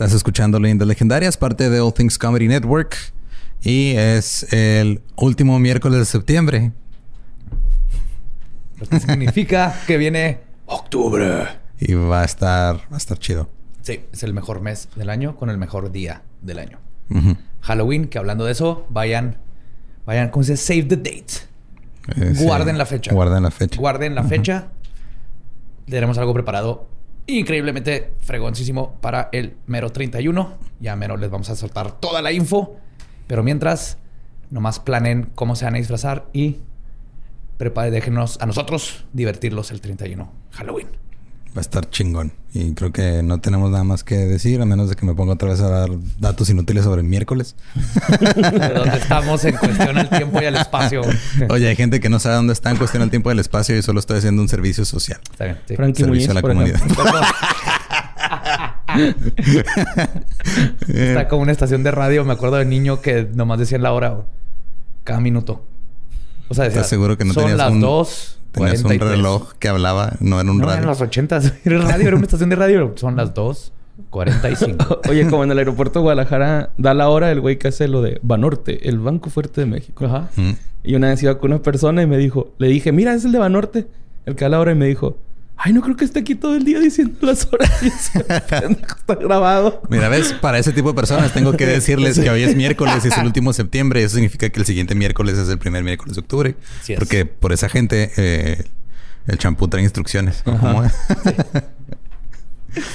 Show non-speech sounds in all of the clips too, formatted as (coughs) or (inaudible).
Estás escuchando Leyendas Legendarias, parte de All Things Comedy Network. Y es el último miércoles de septiembre. Lo que significa (laughs) que viene octubre. Y va a estar, va a estar chido. Sí, es el mejor mes del año con el mejor día del año. Halloween, que hablando de eso, vayan, vayan, ¿cómo se dice? Save the date. Eh, sí. Guarden la fecha. Guarden la fecha. Guarden la fecha. Tenemos algo preparado increíblemente fregoncísimo para el mero 31. Ya mero les vamos a soltar toda la info. Pero mientras, nomás planen cómo se van a disfrazar y prepare, déjenos a nosotros divertirlos el 31, Halloween. Va a estar chingón. Y creo que no tenemos nada más que decir, a menos de que me ponga otra vez a dar datos inútiles sobre el miércoles. (laughs) De dónde estamos en cuestión al tiempo y al espacio. Oye, hay gente que no sabe dónde está en cuestión al tiempo y el espacio y solo estoy haciendo un servicio social. Está bien, sí. Frankie Servicio Muñiz, a la comunidad. Está como una estación de radio, me acuerdo de niño que nomás decían la hora cada minuto. O sea, decía, ¿Estás seguro que no son tenías las un- dos Tenías un 43. reloj que hablaba, no era un No, radio. en los 80 (laughs) era radio, era una estación de radio. Son las 2.45. (laughs) Oye, como en el aeropuerto de Guadalajara da la hora el güey que hace lo de Banorte, el Banco Fuerte de México. Ajá. Mm. Y una vez iba con una persona y me dijo, le dije, mira, es el de Banorte, el que da la hora, y me dijo, ay, no creo que esté aquí todo el día diciendo las horas. Y yo, "Pendejo, está grabado. Mira, ves, para ese tipo de personas tengo que decirles que hoy es miércoles y es el (laughs) último de septiembre. Eso significa que el siguiente miércoles es el primer miércoles de octubre. Así es. Porque por esa gente eh, el champú trae instrucciones. (laughs)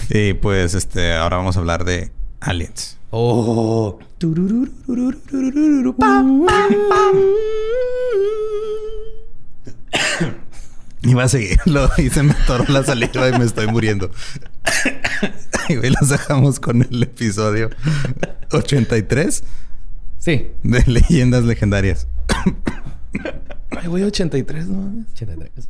y pues este, ahora vamos a hablar de aliens. Oh. (coughs) Iba a seguirlo (laughs) y se me atoró la saliva y me estoy muriendo. (laughs) y hoy los dejamos con el episodio 83 Sí. de Leyendas Legendarias. Ay, güey, 83, no mames. 83.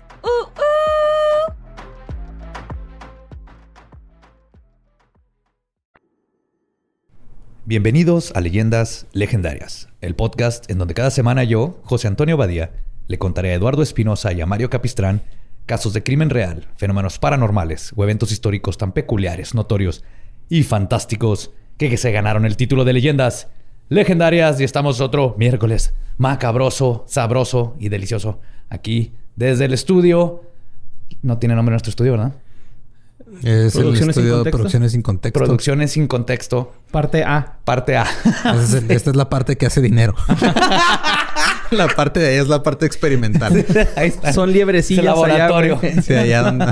Bienvenidos a Leyendas Legendarias, el podcast en donde cada semana yo, José Antonio Badía, le contaré a Eduardo Espinosa y a Mario Capistrán casos de crimen real, fenómenos paranormales o eventos históricos tan peculiares, notorios y fantásticos que, se ganaron el título de Leyendas Legendarias y estamos otro miércoles macabroso, sabroso y delicioso aquí desde el estudio. No tiene nombre nuestro estudio, ¿verdad? Es el Producciones sin estudio de contexto. Producciones sin contexto. Producciones sin contexto, Parte A. parte A. Es el- esta es la parte que hace dinero. (laughs) (laughs) la parte de ahí es la parte experimental. (laughs) Ahí está. Son liebrecillas Es el laboratorio. allá. (laughs) Sí, allá donde...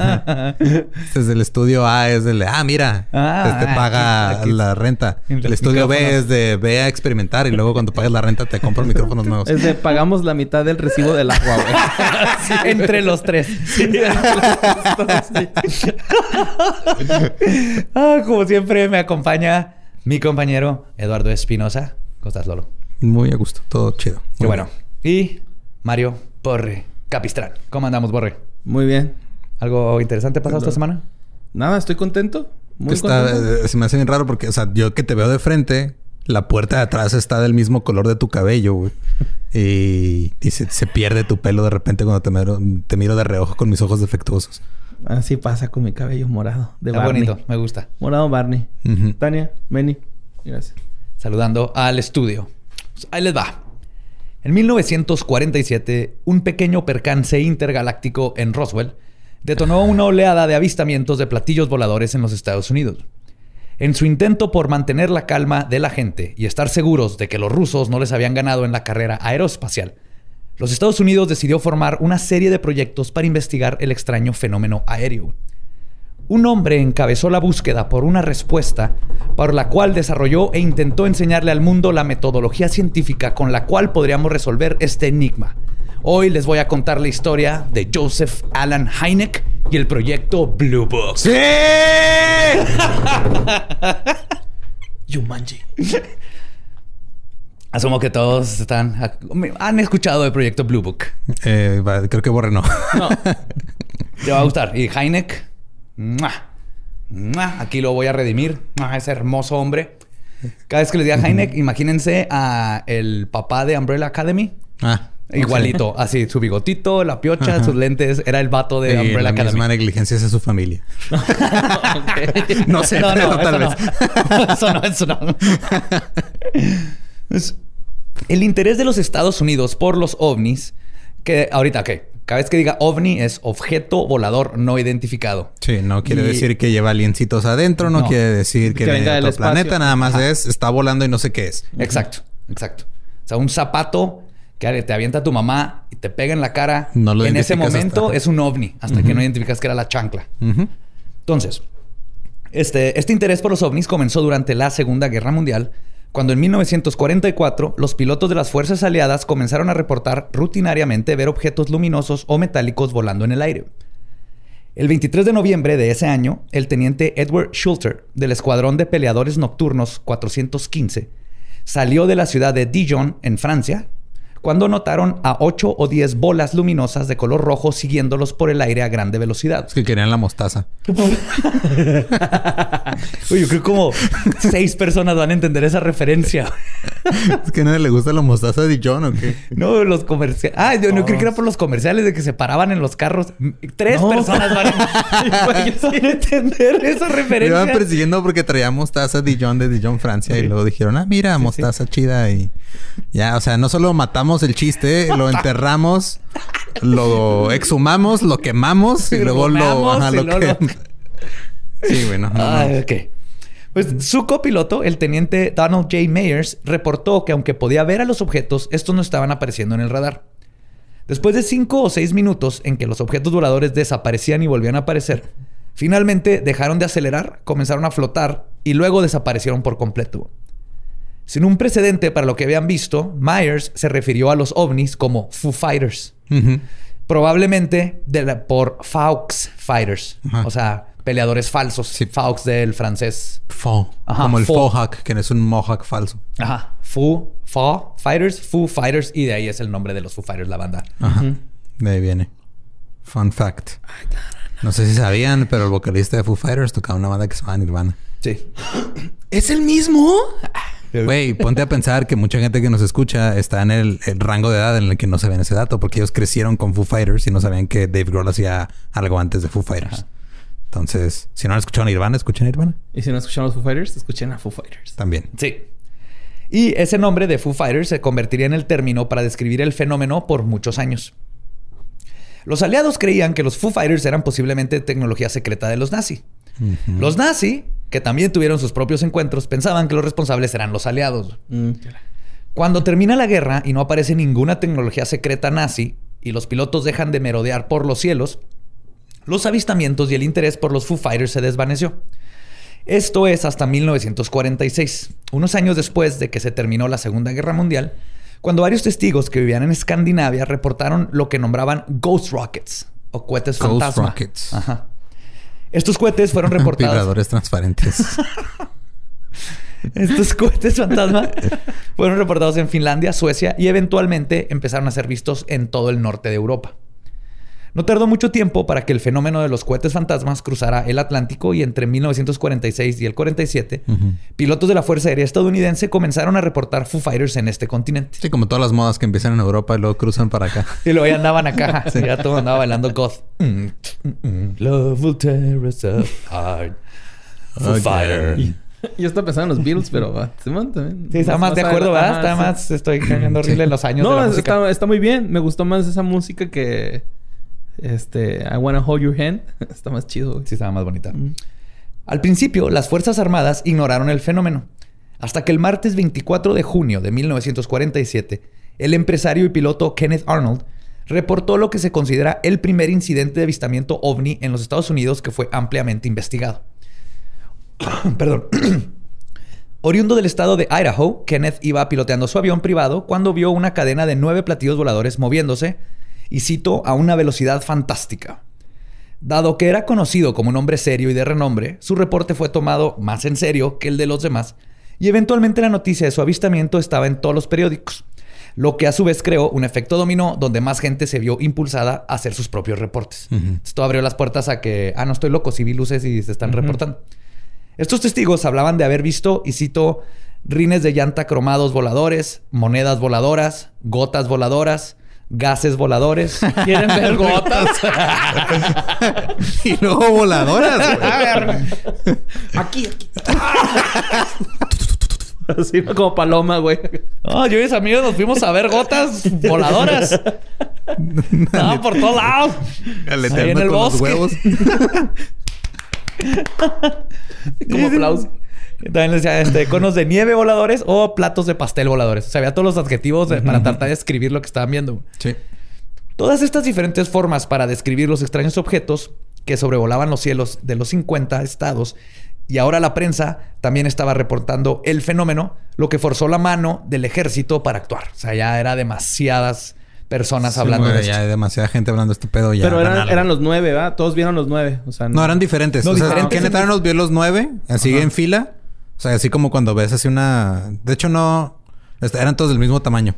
Este es el estudio A, es el de, ah, mira, Ah, este aquí- paga aquí- la renta. en El estudio B es de ve a experimentar y luego cuando pagues la renta te compro micrófonos nuevos. Es de pagamos la mitad del recibo del agua, güey. Entre los tres. Ah, como siempre me acompaña mi compañero Eduardo Espinosa. ¿Cómo estás, Lolo? Muy a gusto, todo chido. Muy bueno. Y Mario Borre Capistrán. ¿Cómo andamos, Borre? Muy bien. ¿Algo interesante pasado esta semana? Nada, estoy contento. Muy Está, contento. eh, se me hace bien raro porque, o sea, yo que te veo de frente, la puerta de atrás está del mismo color de tu cabello, güey. Y, y se, se pierde tu pelo de repente cuando te miro, te miro de reojo con mis ojos defectuosos. Así pasa con mi cabello morado. De Está Barney. bonito, me gusta. Morado Barney. Tania, Meni. Gracias. saludando al estudio. Pues ahí les va. En 1947, un pequeño percance intergaláctico en Roswell detonó una oleada de avistamientos de platillos voladores en los Estados Unidos. En su intento por mantener la calma de la gente y estar seguros de que los rusos no les habían ganado en la carrera aeroespacial, los Estados Unidos decidió formar una serie de proyectos para investigar el extraño fenómeno aéreo. Un hombre encabezó la búsqueda por una respuesta por la cual desarrolló e intentó enseñarle al mundo la metodología científica con la cual podríamos resolver este enigma. Hoy les voy a contar la historia de Joseph Alan Hynek y el proyecto Blue Book. ¡Sí! (laughs) Yumanji. Asumo que todos están han escuchado del proyecto Blue Book. Eh, creo que Borre no. No. (laughs) Te va a gustar. Y Heineck, ¡mua! ¡mua! aquí lo voy a redimir. ¡mua! Ese hermoso hombre. Cada vez que les diga Heineck, imagínense a el papá de Umbrella Academy. Ah. Igualito, así, su bigotito, la piocha, sus lentes, era el vato de Y Umbrella la Academy. misma negligencia es de su familia. Ok. (laughs) No sé, No, tal vez. no. (laughs) eso no, eso no. Pues, el interés de los Estados Unidos por los ovnis, que ahorita, ¿qué? Cada vez que diga ovni es objeto volador no identificado. Sí, no quiere Y- decir que lleva aliencitos adentro, no, No. quiere decir que, Que viene de otro planeta, nada más es está volando y no sé qué es. Exacto, exacto. O sea, un zapato que te avienta tu mamá y te pega en la cara. No lo en ese momento hasta- es un ovni, hasta que no identificas que era la chancla. Entonces, este, este interés por los ovnis comenzó durante la Segunda Guerra Mundial, cuando en 1944 los pilotos de las fuerzas aliadas comenzaron a reportar rutinariamente ver objetos luminosos o metálicos volando en el aire. El 23 de noviembre de ese año, el teniente Edward Schulter del Escuadrón de Peleadores Nocturnos 415 salió de la ciudad de Dijon, en Francia, cuando notaron a 8 o 10 bolas luminosas de color rojo siguiéndolos por el aire a grande velocidad. Es que querían la mostaza. (laughs) Yo creo como seis personas van a entender esa referencia. (laughs) es que a nadie le gusta la mostaza de John o qué. No, los comerciales. Ah, yo no creí que era por los comerciales de que se paraban en los carros. Tres No. personas van a, (laughs) entender esa Me iban referencia. persiguiendo porque traía mostaza Dijon de Dijon, Francia. Y luego dijeron, ah, mira, mostaza chida. Y ya, o sea, no solo matamos el chiste, lo enterramos, lo exhumamos, lo quemamos y luego lo, ajá, lo que- lo- (laughs) Sí, bueno. no, Ah, no. ok. Pues su copiloto, el teniente Donald J. Mayers, reportó que aunque podía ver a los objetos, estos no estaban apareciendo en el radar. Después de cinco o seis minutos en que los objetos voladores desaparecían y volvían a aparecer, finalmente dejaron de acelerar, comenzaron a flotar y luego desaparecieron por completo. Sin un precedente para lo que habían visto, Myers se refirió a los ovnis como Foo Fighters. Probablemente de la- por Faux Fighters. O sea, peleadores falsos. Sí. Faux del francés. Faux. Ajá, Como el faux. Faux que no es un Mohawk falso. Ajá. Foo, Faux Fighters, Foo Fighters. Y de ahí es el nombre de los Foo Fighters, la banda. Ajá. De ahí viene. Fun fact. No sé si sabían, pero el vocalista de Foo Fighters tocaba una banda que se llama Nirvana. Sí. ¿Es el mismo? Güey, ponte a pensar que mucha gente que nos escucha está en el, el rango de edad en el que no sabían ese dato, porque ellos crecieron con Foo Fighters y no sabían que Dave Grohl hacía algo antes de Foo Fighters. Entonces, si no han escuchado Nirvana, escuchen Nirvana Y si no escuchan a los Foo Fighters, escuchen a Foo Fighters. también. Sí. Y ese nombre de Foo Fighters se convertiría en el término para describir el fenómeno por muchos años. Los aliados creían que los Foo Fighters eran posiblemente tecnología secreta de los nazi. Los nazi, que también tuvieron sus propios encuentros, pensaban que los responsables eran los aliados. Mm. Cuando termina la guerra y no aparece ninguna tecnología secreta nazi y los pilotos dejan de merodear por los cielos, los avistamientos y el interés por los Foo Fighters se desvaneció. Esto es hasta 1946, unos años después de que se terminó la Segunda Guerra Mundial, cuando varios testigos que vivían en Escandinavia reportaron lo que nombraban Ghost Rockets o cohetes Ghost fantasma. rockets. Ajá. Estos cohetes fueron (laughs) reportados. Vibradores transparentes. (laughs) Estos cohetes fantasma fueron reportados en Finlandia, Suecia y eventualmente empezaron a ser vistos en todo el norte de Europa. No tardó mucho tiempo para que el fenómeno de los cohetes fantasmas cruzara el Atlántico y entre 1946 y el 47, pilotos de la Fuerza Aérea estadounidense comenzaron a reportar Foo Fighters en este continente. sí, como todas las modas que empiezan en Europa y luego cruzan para acá. (laughs) Y luego ya andaban acá. (laughs) Ya todo andaba bailando goth. Mm, mm, mm. Love will tear us apart. Foo Okay. Fighter. Yo estaba pensando en los Beatles, pero Simón también. Sí, está más de acuerdo, Ajá, ¿verdad? Está sí. más... Estoy cayendo horrible en los años de No, la es- música. está, está muy bien. Me gustó más esa música que... Este... I Wanna Hold Your Hand. (laughs) está más chido, güey. Sí, estaba más bonita. Mm. Al principio, las Fuerzas Armadas ignoraron el fenómeno, hasta que el martes 24 de junio de 1947, el empresario y piloto Kenneth Arnold reportó lo que se considera el primer incidente de avistamiento ovni en los Estados Unidos que fue ampliamente investigado. (coughs) Perdón. (coughs) Oriundo del estado de Idaho, Kenneth iba piloteando su avión privado cuando vio una cadena de nueve platillos voladores moviéndose, y cito, a una velocidad fantástica. Dado que era conocido como un hombre serio y de renombre, su reporte fue tomado más en serio que el de los demás, y eventualmente la noticia de su avistamiento estaba en todos los periódicos, lo que a su vez creó un efecto dominó donde más gente se vio impulsada a hacer sus propios reportes. Esto abrió las puertas a que, ah, no estoy loco, si vi luces y se están reportando. Estos testigos hablaban de haber visto, y cito, rines de llanta cromados voladores, monedas voladoras, gotas voladoras, gases voladores. (laughs) ¿Quieren ver gotas? y luego voladoras. aquí, aquí. Así como paloma, güey. No, yo y mis amigos nos fuimos a ver gotas voladoras. Estaban por todos lados. Ahí en el con los bosque. huevos. (laughs) Como aplauso. También les decía, este, conos de nieve voladores o platos de pastel voladores. O sea, había todos los adjetivos de- para tratar de describir lo que estaban viendo. Sí. Todas estas diferentes formas para describir los extraños objetos que sobrevolaban los cielos de los 50 estados y ahora la prensa también estaba reportando el fenómeno, lo que forzó la mano del ejército para actuar. O sea, ya era demasiadas personas Sí, hablando de esto. ya hay demasiada gente hablando de este pedo. Ya Pero eran, los nueve, ¿verdad? Todos vieron los nueve. O sea, No, eran diferentes. No, o sea, diferentes. Kenneth Arnold vio los nueve, así en fila. O sea, así como cuando ves así una... De hecho, no... este, Eran todos del mismo tamaño.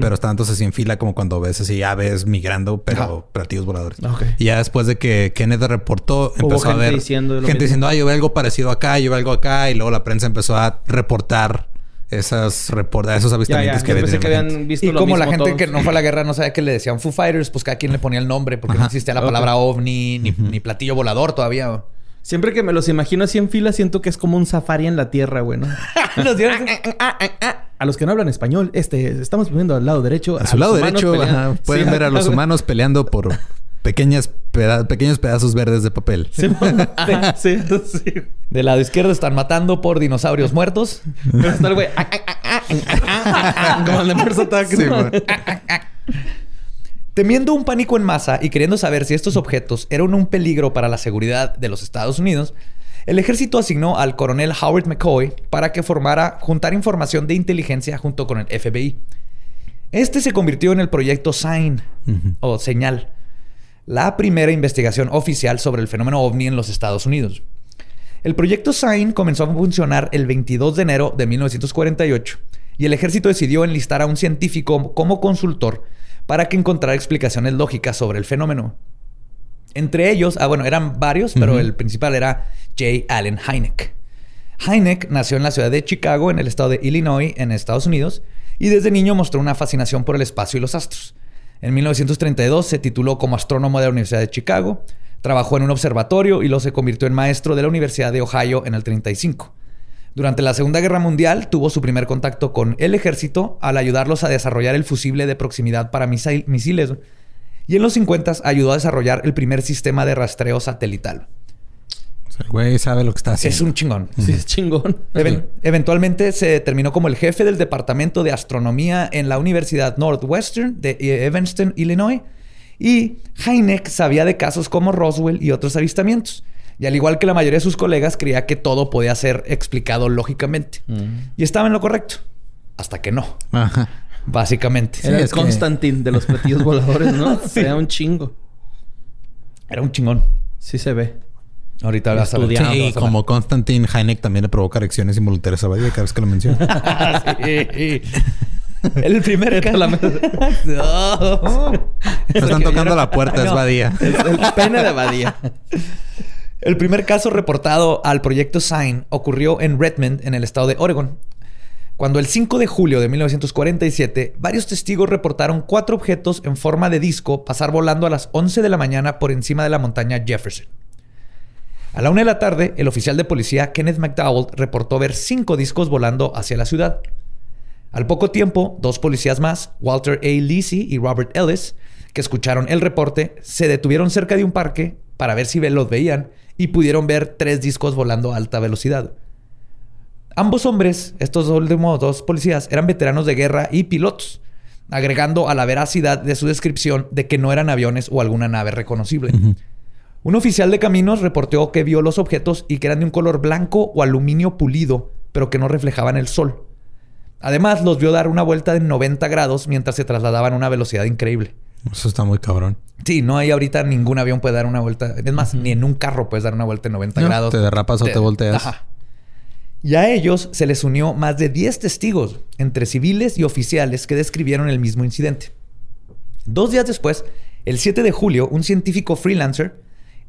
Pero estaban todos así en fila como cuando ves así aves migrando, pero Ajá. platillos voladores. Ok. Y ya después de que Kenneth reportó, Hubo empezó a gente ver... diciendo lo gente mismo. diciendo, ah, yo veo algo parecido acá, yo veo algo acá. Y luego la prensa empezó a reportar esas report esos Ya, ya. avistamientos que pensé que había habían visto Y lo como la gente todos. que no fue a la (laughs) guerra no sabía que le decían Foo Fighters, pues cada quien le ponía el nombre porque no existía la palabra ovni ni, ni platillo volador todavía. Siempre que me los imagino así en fila, siento que es como un safari en la tierra, güey, ¿no? Los dieron- A los que no hablan español, este, estamos poniendo al lado derecho. A su lado derecho ajá, pueden Sí, ver a los humanos peleando por pequeñas peda- pequeños pedazos verdes de papel. Sí, sí, sí. Del lado izquierdo están matando por dinosaurios muertos. Pero está el güey. ah, ah, ah, ah, ah, ah, ah, Como el de Attack. Sí. Temiendo un pánico en masa y queriendo saber si estos objetos eran un peligro para la seguridad de los Estados Unidos, el ejército asignó al coronel Howard McCoy para que formara juntar información de inteligencia junto con el FBI. Este se convirtió en el proyecto SIGN o Señal, la primera investigación oficial sobre el fenómeno ovni en los Estados Unidos. El proyecto SIGN comenzó a funcionar el 22 de enero de 1948 y el ejército decidió enlistar a un científico como consultor para que encontrara explicaciones lógicas sobre el fenómeno. Entre ellos, ah, bueno, eran varios, pero el principal era J. Allen Hynek. Hynek nació en la ciudad de Chicago, en el estado de Illinois, en Estados Unidos, y desde niño mostró una fascinación por el espacio y los astros. En 1932 se tituló como astrónomo de la Universidad de Chicago, trabajó en un observatorio y luego se convirtió en maestro de la Universidad de Ohio en el 35. Durante la Segunda Guerra Mundial tuvo su primer contacto con el ejército al ayudarlos a desarrollar el fusible de proximidad para misil- misiles. Y en los 50 ayudó a desarrollar el primer sistema de rastreo satelital. O sea, el güey sabe lo que está haciendo. Es un chingón. Sí, es chingón. Even- eventualmente se terminó como el jefe del departamento de astronomía en la Universidad Northwestern de Evanston, Illinois. Y Hynek sabía de casos como Roswell y otros avistamientos. Y al igual que la mayoría de sus colegas, creía que todo podía ser explicado lógicamente. Y estaba en lo correcto. Hasta que no, Ajá. básicamente. Era el es que- Constantine de los platillos (laughs) voladores, ¿no? Era un chingo. Era un chingón. Sí se ve. Ahorita vas. Estudiado. Sí, como Constantine Hynek también le provoca erecciones involuntarias a Badía cada vez que lo menciona. Sí. (laughs) El primer caso. (laughs) No. Me están tocando la puerta, es. Badía. Es el pene de Badía. El primer caso reportado al proyecto SIGN ocurrió en Redmond, en el estado de Oregon. Cuando el 5 de julio de 1947, varios testigos reportaron cuatro objetos en forma de disco pasar volando a las 11 de la mañana por encima de la montaña Jefferson. A la una de la tarde, el oficial de policía Kenneth McDowell reportó ver cinco discos volando hacia la ciudad. Al poco tiempo, dos policías más, Walter A. Lisi y Robert Ellis, que escucharon el reporte, se detuvieron cerca de un parque para ver si los veían y pudieron ver tres discos volando a alta velocidad. Ambos hombres, estos últimos dos policías, eran veteranos de guerra y pilotos, agregando a la veracidad de su descripción de que no eran aviones o alguna nave reconocible. Un oficial de caminos reportó que vio los objetos y que eran de un color blanco o aluminio pulido, pero que no reflejaban el sol. Además, los vio dar una vuelta de 90 grados mientras se trasladaban a una velocidad increíble. Eso está muy cabrón. Sí, no hay ahorita ningún avión puede dar una vuelta. Es más, ni en un carro puedes dar una vuelta de 90 No, grados. te derrapas o te volteas. Ajá. Y a ellos se les unió más de 10 testigos, entre civiles y oficiales, que describieron el mismo incidente. Dos días después, el 7 de julio, un científico freelancer,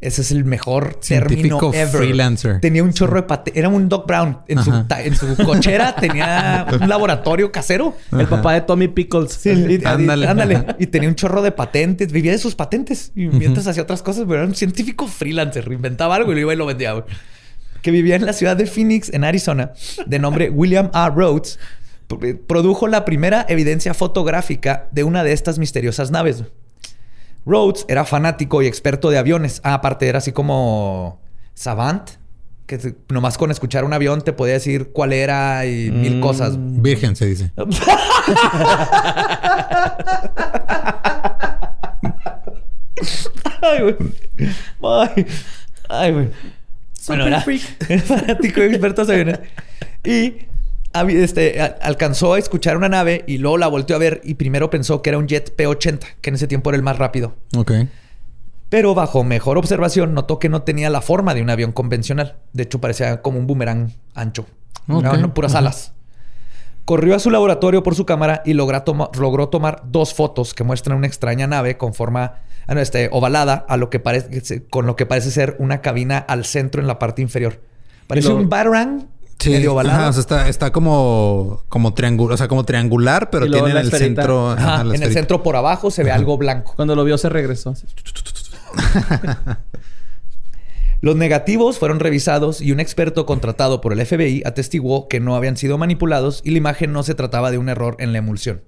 ese es el mejor Científico término ever. freelancer. Tenía un chorro de patentes. Era un Doc Brown. En su, en cochera (laughs) tenía un laboratorio casero. El papá de Tommy Pickles. Sí, y- y- Ándale. ándale. Y tenía un chorro de patentes. Vivía de sus patentes. Y mientras hacía otras cosas, pero era un científico freelancer. Inventaba algo y lo iba y lo vendía. güey. Que vivía en la ciudad de Phoenix, en Arizona, de nombre William A. Rhodes. Pro- Produjo la primera evidencia fotográfica de una de estas misteriosas naves. Rhodes era fanático y experto de aviones. Ah, aparte era así como savant, que nomás con escuchar un avión te podía decir cuál era y mil cosas. Virgen se dice. (laughs) Ay, güey. Ay, ay, güey. Bueno, era, (laughs) era fanático y experto de aviones. Y este, alcanzó a escuchar una nave y luego la volteó a ver y primero pensó que era un jet P-80, que en ese tiempo era el más rápido. Ok. Pero bajo mejor observación notó que no tenía la forma de un avión convencional. De hecho, parecía como un boomerang ancho. Ok. Eran puras alas. Corrió a su laboratorio por su cámara y toma- logró tomar dos fotos que muestran una extraña nave con forma ah, este, ovalada a lo que parece, con lo que parece ser una cabina al centro en la parte inferior. Parece lo- un batarang Sí, medio ovalado. ajá, o sea, está, está como, como triangular, o sea, como triangular, pero tiene en el esferita. centro. Ajá, ajá, la en el centro por abajo se ve algo blanco. Cuando lo vio se regresó. (laughs) Los negativos fueron revisados y un experto contratado por el FBI atestiguó que no habían sido manipulados y la imagen no se trataba de un error en la emulsión.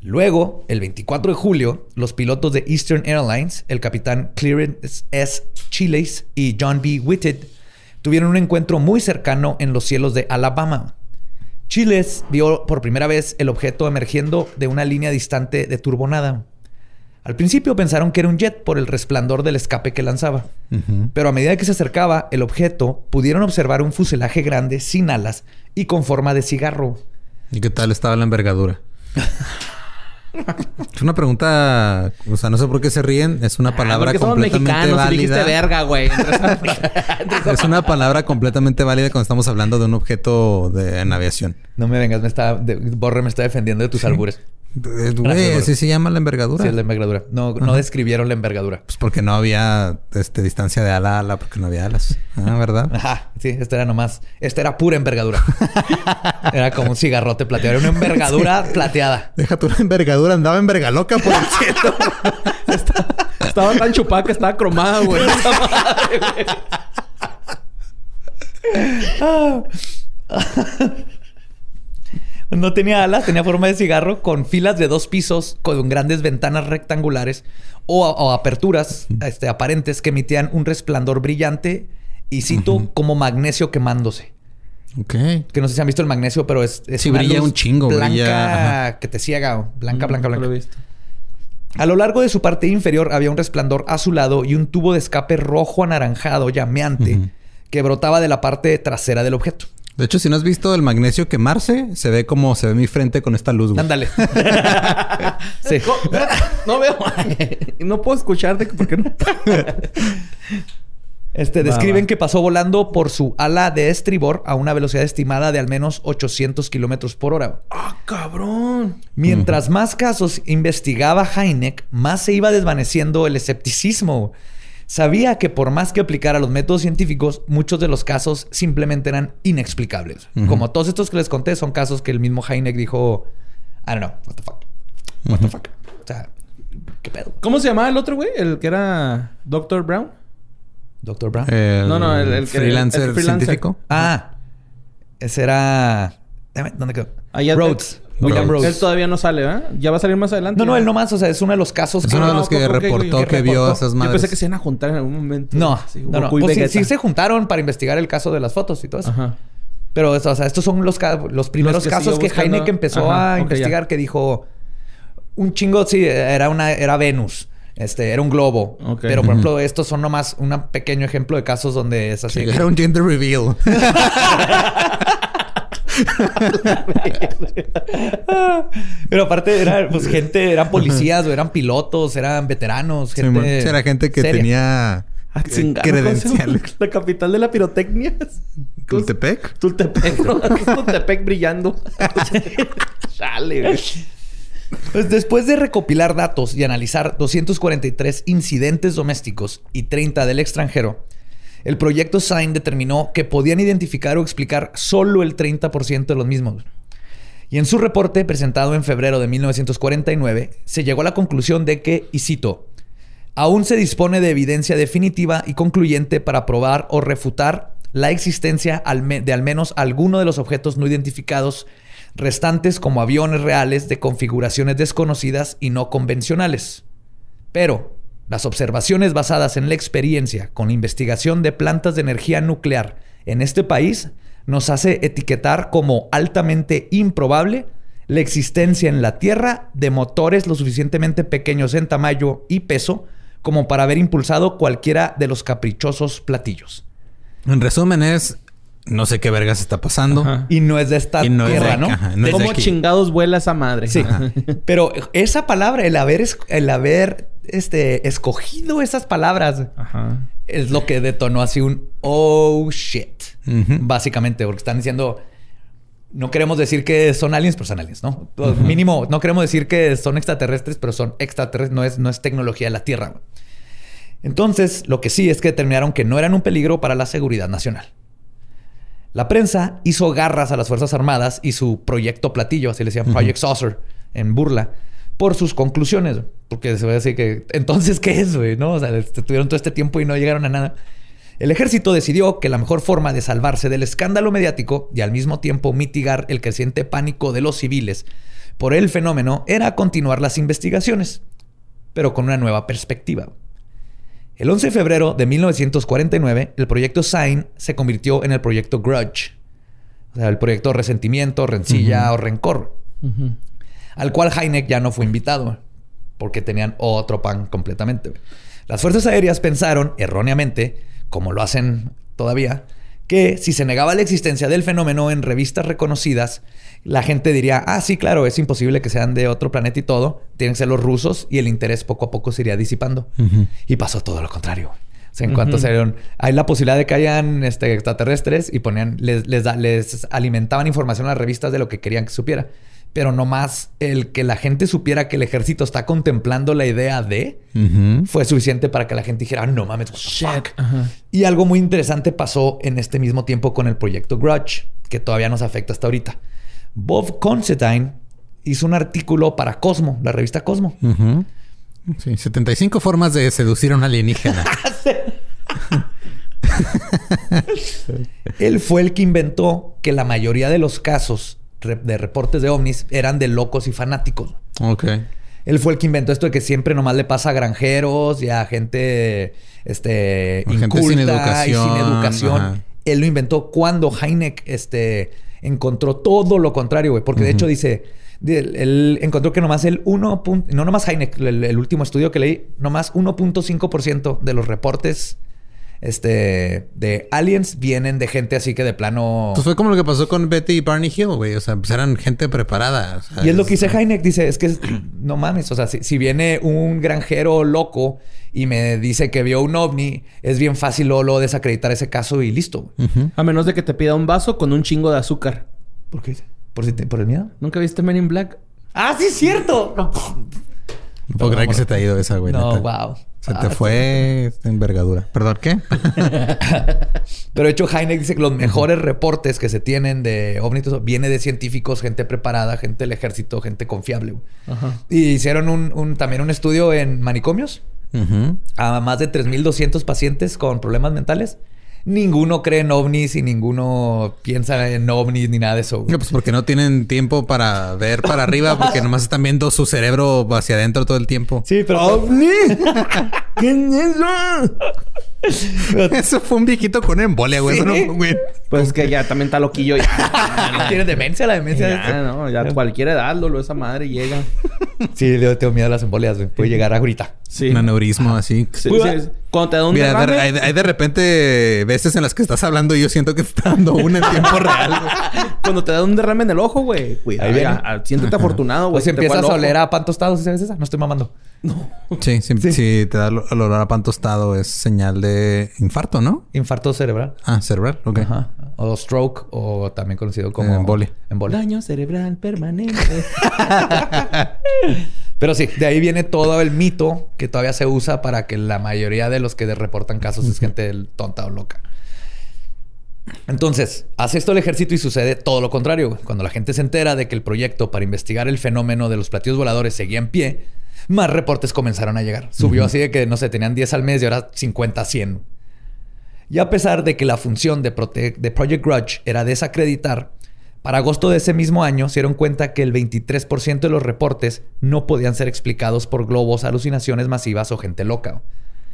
Luego, el 24 de julio, los pilotos de Eastern Airlines, el capitán Clarence S. Chiles y John B. Whitted, tuvieron un encuentro muy cercano en los cielos de Alabama. Chiles vio por primera vez el objeto emergiendo de una línea distante de turbonada. Al principio pensaron que era un jet por el resplandor del escape que lanzaba. Pero a medida que se acercaba el objeto, pudieron observar un fuselaje grande sin alas y con forma de cigarro. ¿Y qué tal estaba la envergadura? (laughs) es una pregunta, o sea, no sé por qué se ríen. Es una palabra Ah, somos completamente válida. verga, güey. (laughs) Es una palabra completamente válida cuando estamos hablando de un objeto de, en aviación. No me vengas, me está, de- Borre me está defendiendo de tus albures. Eh, Güey, Borre. así se llama la envergadura. Sí, es la envergadura. No, no describieron la envergadura. Pues porque no había este, distancia de ala a ala, porque no había alas. Ah, ¿verdad? (laughs) Ajá, sí, esta era nomás. Esta era pura envergadura. (laughs) era como un cigarrote plateado. Era una envergadura plateada. Deja tu envergadura, andaba envergaloca por el cielo. (laughs) estaba tan chupada que estaba cromada, güey. No tenía alas, tenía forma de cigarro con filas de dos pisos con grandes ventanas rectangulares o, o aperturas este, aparentes que emitían un resplandor brillante y cito como magnesio quemándose. ok. Que no sé si han visto el magnesio, pero es, es Sí, una brilla luz un chingo, blanca brilla, que te ciega. Blanca, blanca, Nunca blanca. lo he visto. A lo largo de su parte inferior había un resplandor azulado y un tubo de escape rojo anaranjado llameante que brotaba de la parte trasera del objeto. De hecho, si no has visto el magnesio quemarse, se ve como se ve mi frente con esta luz. güey. Ándale. (laughs) sí. No veo. (laughs) no puedo escucharte porque no. Este, Va, describen va. que pasó volando por su ala de estribor a una velocidad estimada de al menos 800 kilómetros por hora. ¡Ah, cabrón! Mientras más casos investigaba Heineck, más se iba desvaneciendo el escepticismo. Sabía que por más que aplicara los métodos científicos, muchos de los casos simplemente eran inexplicables. Como todos estos que les conté, son casos que el mismo Heineck dijo, I don't know, what the fuck. What the fuck. O sea, ¿qué pedo? ¿Cómo se llamaba el otro, güey? El que era Dr. Brown. Doctor Brown. El No, no, el- el que- freelancer, el freelancer. científico. Ah, ese era. Déjame, ¿Dónde quedó? Allá Rhodes. William. Rhodes. Él todavía no sale, ¿eh? Ya va a salir más adelante. No, no, él nomás, o sea, es uno de los casos Es que... uno de no, los que reportó que vio a esas Yo madres. pensé que se iban a juntar en algún momento. No, Así, no, no. Pues sí, se juntaron para investigar el caso de las fotos y todo eso. Ajá. Pero, o sea, estos son los, los primeros que casos que buscando. Heineck empezó Ajá, a investigar, ya. que dijo un chingo, sí, era una, era Venus. Este, era un globo. Ok. Pero, por ejemplo, estos son nomás un pequeño ejemplo de casos donde es así. Sí, Era un gender reveal. (laughs) (laughs) Pero aparte era pues gente, eran policías, o eran pilotos, eran veteranos, gente. Sí, era gente que seria. tenía Ah, eh, credenciales. (laughs) La capital de la pirotecnia. ¿Tultepec? Tultepec, ¿no? (laughs) Tultepec brillando. Chale, güey. Pues después de recopilar datos y analizar 243 incidentes domésticos y 30 del extranjero, el proyecto SIGN determinó que podían identificar o explicar solo el 30% de los mismos. Y en su reporte presentado en febrero de 1949, se llegó a la conclusión de que, y cito, aún se dispone de evidencia definitiva y concluyente para probar o refutar la existencia de al menos alguno de los objetos no identificados restantes como aviones reales de configuraciones desconocidas y no convencionales. Pero las observaciones basadas en la experiencia con investigación de plantas de energía nuclear en este país nos hace etiquetar como altamente improbable la existencia en la Tierra de motores lo suficientemente pequeños en tamaño y peso como para haber impulsado cualquiera de los caprichosos platillos. En resumen es... No sé qué vergas está pasando. Ajá. Y no es de esta Y no es de tierra, ¿no? ajá, no es de ¿Cómo chingados vuela esa madre? Sí. Pero esa palabra, el haber, es- el haber este, escogido esas palabras, Ajá. es lo que detonó así un oh shit. Básicamente, porque están diciendo. No queremos decir que son aliens, pero son aliens, ¿no? Mínimo, no queremos decir que son extraterrestres, pero son extraterrestres, no es, no es tecnología de la Tierra. Entonces, lo que sí es que determinaron que no eran un peligro para la seguridad nacional. La prensa hizo garras a las Fuerzas Armadas y su proyecto platillo, así le decían Project Saucer, en burla, por sus conclusiones. Porque se va a decir que, entonces, ¿qué es, güey? ¿No? O sea, estuvieron todo este tiempo y no llegaron a nada. El ejército decidió que la mejor forma de salvarse del escándalo mediático y al mismo tiempo mitigar el creciente pánico de los civiles por el fenómeno era continuar las investigaciones, pero con una nueva perspectiva. El 11 de febrero de 1949, el proyecto Sign se convirtió en el proyecto Grudge, o sea, el proyecto Resentimiento, Rencilla o Rencor. Al cual Heineck ya no fue invitado, porque tenían otro pan completamente. Las fuerzas aéreas pensaron, erróneamente, como lo hacen todavía, que si se negaba la existencia del fenómeno en revistas reconocidas, la gente diría, ah, sí, claro, es imposible que sean de otro planeta y todo, tienen que ser los rusos y el interés poco a poco se iría disipando. Y pasó todo lo contrario. O sea, en cuanto se dieron, hay la posibilidad de que hayan este, extraterrestres y ponían, les, les, da- les alimentaban información a las revistas de lo que querían que supiera. Pero nomás el que la gente supiera que el ejército está contemplando la idea de fue suficiente para que la gente dijera, "Ah, no mames, fuck?". Y algo muy interesante pasó en este mismo tiempo con el proyecto Grudge, que todavía nos afecta hasta ahorita. Bob Considine hizo un artículo para Cosmo, la revista Cosmo. Sí, 75 formas de seducir a un alienígena. (laughs) Él fue el que inventó que la mayoría de los casos de reportes de ovnis eran de locos y fanáticos. ok. Él fue el que inventó esto de que siempre nomás le pasa a granjeros y a gente, este, gente sin y educación, sin educación. ajá. Él lo inventó cuando Heineck, este, encontró todo lo contrario, güey. Porque de hecho dice, él, él encontró que nomás el 1. pun- No nomás Heineck, el, el último estudio que leí, nomás 1.5% de los reportes este, de aliens vienen de gente así que de plano... Pues fue como lo que pasó con Betty y Barney Hill, güey. O sea, pues eran gente preparada. o sea, Y es lo que dice Heineck, dice, es que es- (clears throat) no mames, o sea, si, si viene un granjero loco y me dice que vio un ovni, es bien fácil luego, luego desacreditar ese caso y listo. A menos de que te pida un vaso con un chingo de azúcar. ¿Por qué? ¿Por, si te- por el miedo? ¿Nunca viste Men in Black? ¡Ah, sí es cierto! (laughs) No, puedo creer que se te ha ido esa, güey. no wow. Se Ah, te fue esta envergadura. ¿Perdón? ¿Qué? (laughs) Pero de hecho, Heineck dice que los mejores reportes que se tienen de eso, viene de científicos, gente preparada, gente del ejército, gente confiable. güey. Ajá. Y hicieron un, un- también un estudio en manicomios a más de 3.200 pacientes con problemas mentales. Ninguno cree en ovnis y ninguno piensa en ovnis ni nada de eso. güey. Pues porque no tienen tiempo para ver para arriba, porque (laughs) nomás están viendo su cerebro hacia adentro todo el tiempo. Sí, pero ¡OVNI! (laughs) ¿Qué es eso? (laughs) Eso fue un viejito con embolia, güey. Eso no fue, güey. Pues que ya también está loquillo. (laughs) Ya, tiene demencia la demencia. de ya, este. no, ya a cualquier edad, Lolo, esa madre llega. Sí, yo tengo miedo a las embolias. güey. Puede llegar ahorita. Sí. Un aneurismo así. Sí, sí. Cuando te da un Mira, de- derrame, hay, hay de repente veces en las que estás hablando y yo siento que te está dando una en tiempo real. güey. cuando te da un derrame en el ojo, güey. Cuidado. Ahí viene. ya, siéntete afortunado, güey. Pues si empiezas a oler a pan tostado, ¿sí sabes esa? No estoy mamando. Sí, sí, sí, te da el olor a pan tostado es señal de infarto, ¿no? Infarto cerebral. Ah, cerebral, ok. Ajá. O stroke, o también conocido como Eh, embolia. Embolia. Daño cerebral permanente. (laughs) Pero sí, de ahí viene todo el mito que todavía se usa para que la mayoría de los que reportan casos es gente tonta o loca. Entonces, hace esto el ejército y sucede todo lo contrario. Cuando la gente se entera de que el proyecto para investigar el fenómeno de los platillos voladores seguía en pie, más reportes comenzaron a llegar. Subió así de que, no sé, tenían 10 al mes y ahora 50, 100. Y a pesar de que la función de, Prote- de Project Grudge era desacreditar, para agosto de ese mismo año se dieron cuenta que el 23% de los reportes no podían ser explicados por globos, alucinaciones masivas o gente loca.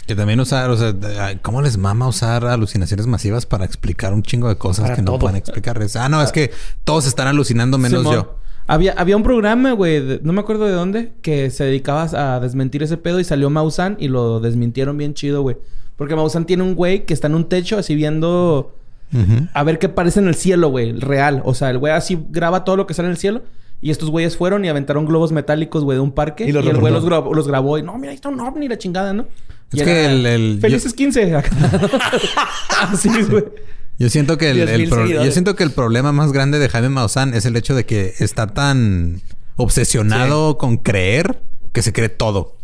Que también usar, o sea, ¿cómo les mama usar alucinaciones masivas para explicar un chingo de cosas Para que no pueden explicar? Ah, no, es que todos están alucinando menos Simón. yo. Había, había un programa, güey, no me acuerdo de dónde, que se dedicaba a desmentir ese pedo y salió Mausan y lo desmintieron bien chido, güey. Porque Mausan tiene un güey que está en un techo así viendo a ver qué parece en el cielo, güey, real. O sea, el güey así graba todo lo que sale en el cielo. Y estos güeyes fueron y aventaron globos metálicos, güey, de un parque. Y Y, los el güey los grabó, los grabó y no, mira, ahí está un ovni, la chingada, ¿no? Es Y que el- el- Felices 15. (laughs) (laughs) Así, güey. Yo siento que el, 10,000 el pro- seguidores. yo siento que el problema más grande de Jaime Maussan es el hecho de que está tan obsesionado con creer que se cree todo.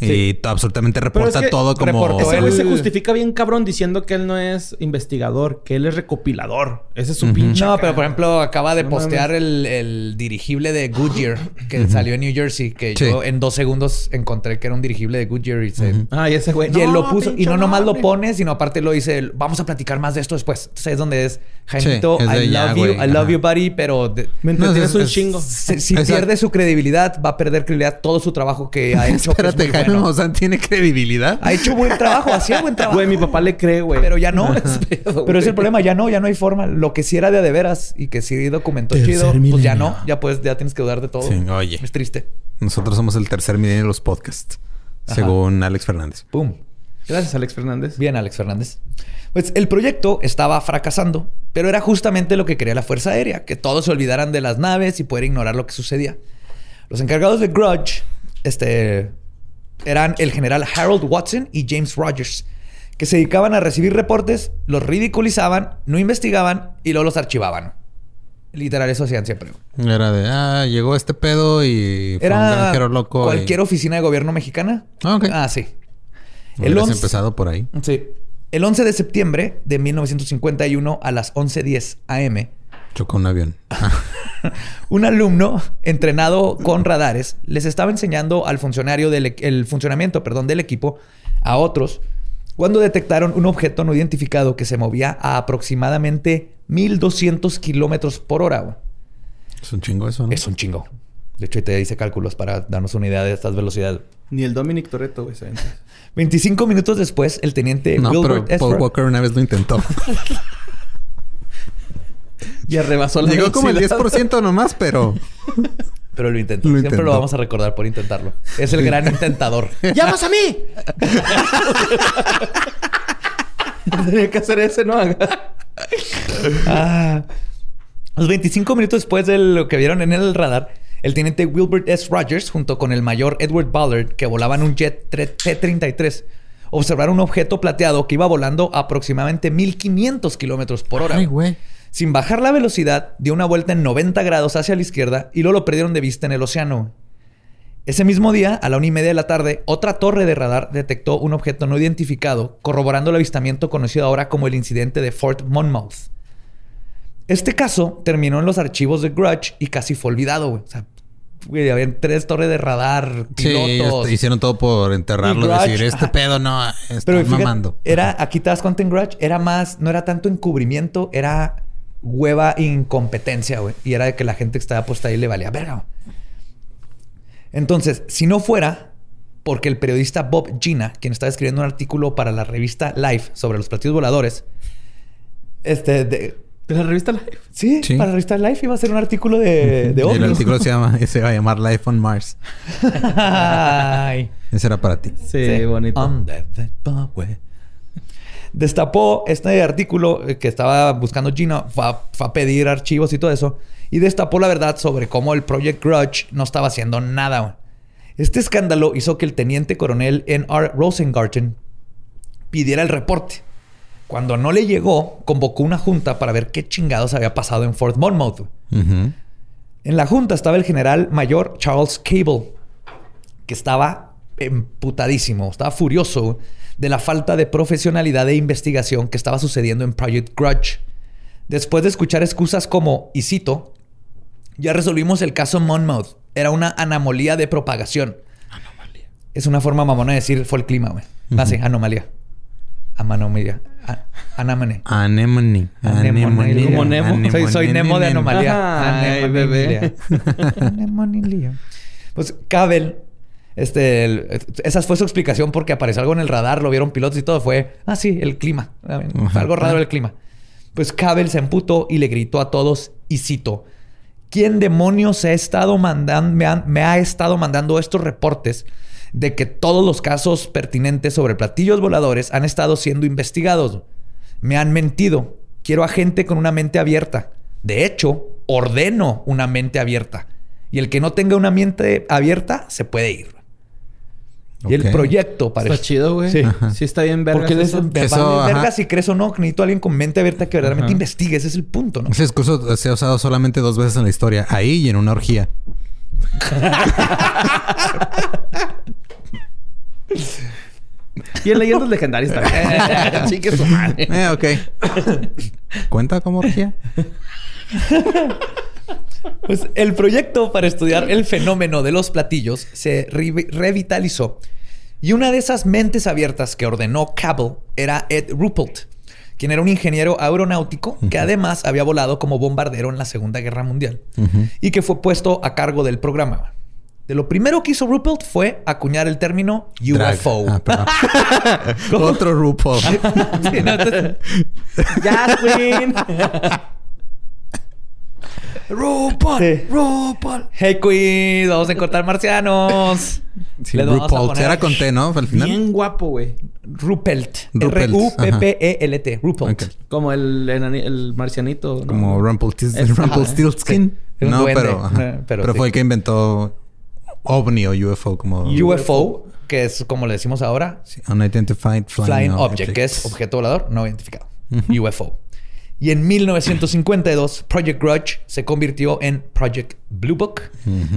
Y t- absolutamente reporta es que todo como reportó Ese güey él- se justifica bien cabrón diciendo que él no es investigador, que él es recopilador. Ese es su pinche. No, pero por ejemplo, acaba de No postear el, el dirigible de Goodyear que salió en New Jersey, que Sí. yo en dos segundos encontré que era un dirigible de Goodyear y se- Ah, y ese güey. Y él "No, lo puso, y no nomás lo ovni". pone, sino aparte lo dice, vamos a platicar más de esto después. Entonces es donde es, Jaimito, Sí, I ya, love you, güey, I love ajá. you, buddy, pero de- Me No, es- un es- chingo. si, pierde su credibilidad, va a perder credibilidad todo su trabajo que ha (laughs) hecho. Espérate, bueno. (laughs) Maussan tiene credibilidad. Ha hecho buen trabajo, hacía buen trabajo. Güey, mi papá le cree, güey. Pero ya no. (laughs) pedo, Pero es el problema, ya no, ya no hay forma. Lo que sí era de a de veras y que sí documentó Tercer chido, pues ya no. Ya puedes, ya tienes que dudar de todo. Sí, oye. Es triste. Nosotros somos el tercer milenio de los podcasts, Ajá. según Alex Fernández. Pum. Gracias, Alex Fernández. Bien, Alex Fernández. Pues el proyecto estaba fracasando, pero era justamente lo que quería la Fuerza Aérea, que todos se olvidaran de las naves y poder ignorar lo que sucedía. Los encargados de Grudge este, eran el general Harold Watson y James Rogers, que se dedicaban a recibir reportes, los ridiculizaban, no investigaban y luego los archivaban. Literal, eso hacían siempre. Era de, ah, llegó este pedo y fue un Era granjero loco. y- cualquier oficina de gobierno mexicana. Ah, ok. Ah, sí. Hubieras 11 empezado por ahí. Sí. El 11 de septiembre de 1951 a las 11:10 am, Chocó un avión. (laughs) (laughs) un alumno entrenado con radares les estaba enseñando al funcionario del el funcionamiento, perdón, del equipo a otros cuando detectaron un objeto no identificado que se movía a aproximadamente 1200 kilómetros por hora. Es un chingo eso, ¿no? Es un chingo. De hecho, te hice cálculos para darnos una idea de estas velocidades. Ni el Dominic Toretto, güey, se aventa. 25 minutos después, el teniente No, pero Paul Walker una vez lo intentó. (laughs) Y arrebasó la Llegó como el velocidad. 10% nomás, pero... Pero lo intentó. Lo Siempre lo vamos a recordar por intentarlo. Es el gran intentador. (laughs) ¡Llamas a mí! (laughs) Tenía que hacer ese, ¿no? Ah. Los 25 minutos después de lo que vieron en el radar, el teniente Wilbert S. Rogers, junto con el mayor Edward Ballard, que volaban un jet tre- T-33, observaron un objeto plateado que iba volando a aproximadamente 1500 kilómetros por hora. Ay, güey. Sin bajar la velocidad, dio una vuelta en 90 grados hacia la izquierda y luego lo perdieron de vista en el océano. Ese mismo día, a la una y media de la tarde, otra torre de radar detectó un objeto no identificado, corroborando el avistamiento conocido ahora como el incidente de Fort Monmouth. Este caso terminó en los archivos de Grudge y casi fue olvidado, güey. O sea, Güey, habían tres torres de radar, Sí, pilotos. este, hicieron todo por enterrarlo. Y Grudge, decir, este ajá. pedo no, está Pero fíjate, mamando. era, aquí te das cuenta en Grudge, era más, no era tanto encubrimiento, era hueva e incompetencia, güey. Y era de que la gente que estaba puesta ahí le valía verga. Entonces, si no fuera porque el periodista Bob Gina, quien estaba escribiendo un artículo para la revista Life sobre los platillos voladores, este, de, ¿De la revista Life? sí, Sí. para la revista Life iba a ser un artículo de, de Y el artículo se llama, (laughs) se va a llamar Life on Mars. Ay. Ese era para ti. Sí, bonito. Under the Power. Destapó este artículo eh, que estaba buscando Gina, fue a, fue a pedir archivos y todo eso, y destapó la verdad sobre cómo el Project Grudge no estaba haciendo nada. Este escándalo hizo que el teniente coronel N.R. Rosengarten pidiera el reporte. Cuando no le llegó, convocó una junta para ver qué chingados había pasado en Fort Monmouth. En la junta estaba el general mayor Charles Cable, que estaba emputadísimo, estaba furioso de la falta de profesionalidad e investigación que estaba sucediendo en Project Grudge. Después de escuchar excusas como, y cito, ya resolvimos el caso Monmouth. Era una anomalía de propagación. Anomalía. Es una forma mamona de decir fue el clima, güey. Ah, sí, anomalía. Amanomalía. A- Anamane. Anemone. Anemone. Como Nemo. Soy, soy Nemo de anomalía. Ay, Anemonilia. (laughs) Anemonilia. Pues Cabel, este, el- esa fue su explicación porque apareció algo en el radar, lo vieron pilotos y todo. Fue, ah, sí, el clima. Fue Ajá. algo raro el clima. Pues Cabel se emputó y le gritó a todos, y cito, ¿quién demonios ha estado mandando, me, han- me ha estado mandando estos reportes de que todos los casos pertinentes sobre platillos voladores han estado siendo investigados? Me han mentido. Quiero a gente con una mente abierta. De hecho, ordeno una mente abierta. Y el que no tenga una mente abierta se puede ir. Y el proyecto para Está chido, güey. Sí. Sí. está bien verga. Porque es, eso. Eso, vale ajá. verga si crees o no. Necesito a alguien con mente abierta que verdaderamente Ajá. investigue. Ese es el punto, ¿no? Ese discurso se ha usado solamente dos veces en la historia. Ahí y en una orgía. (laughs) Y en leyendas legendarias también. (laughs) sí, que su madre. Eh, ok. ¿Cuenta como orgía? (laughs) Pues el proyecto para estudiar el fenómeno de los platillos se re- revitalizó. Y una de esas mentes abiertas que ordenó Cable era Ed Ruppelt, quien era un ingeniero aeronáutico que además había volado como bombardero en la Segunda Guerra Mundial y que fue puesto a cargo del programa. De lo primero que hizo Ruppelt fue acuñar el término. UFO. Ah. (laughs) Otro RuPaul. (laughs) Sí, no, entonces-. (laughs) RuPaul, sí. RuPaul. Hey Queen, vamos a encontrar marcianos. Sí, Les vamos a RuPaul. poner- Era con T, ¿no? Al final. Bien guapo, güey. Ruppelt. Ruppelt, R-U-P-P-E-L-T. Ruppelt. Ok. Como el, el marcianito. ¿no? Como Rumpelstiltskin. Sí. No, duende. pero, ajá. Pero pero, sí. fue el que inventó OVNI o UFO como UFO, que es como le decimos ahora, Sí, Unidentified Flying, Flying Object, que es objeto volador no identificado. UFO. Y en 1952, Project Grudge se convirtió en Project Blue Book,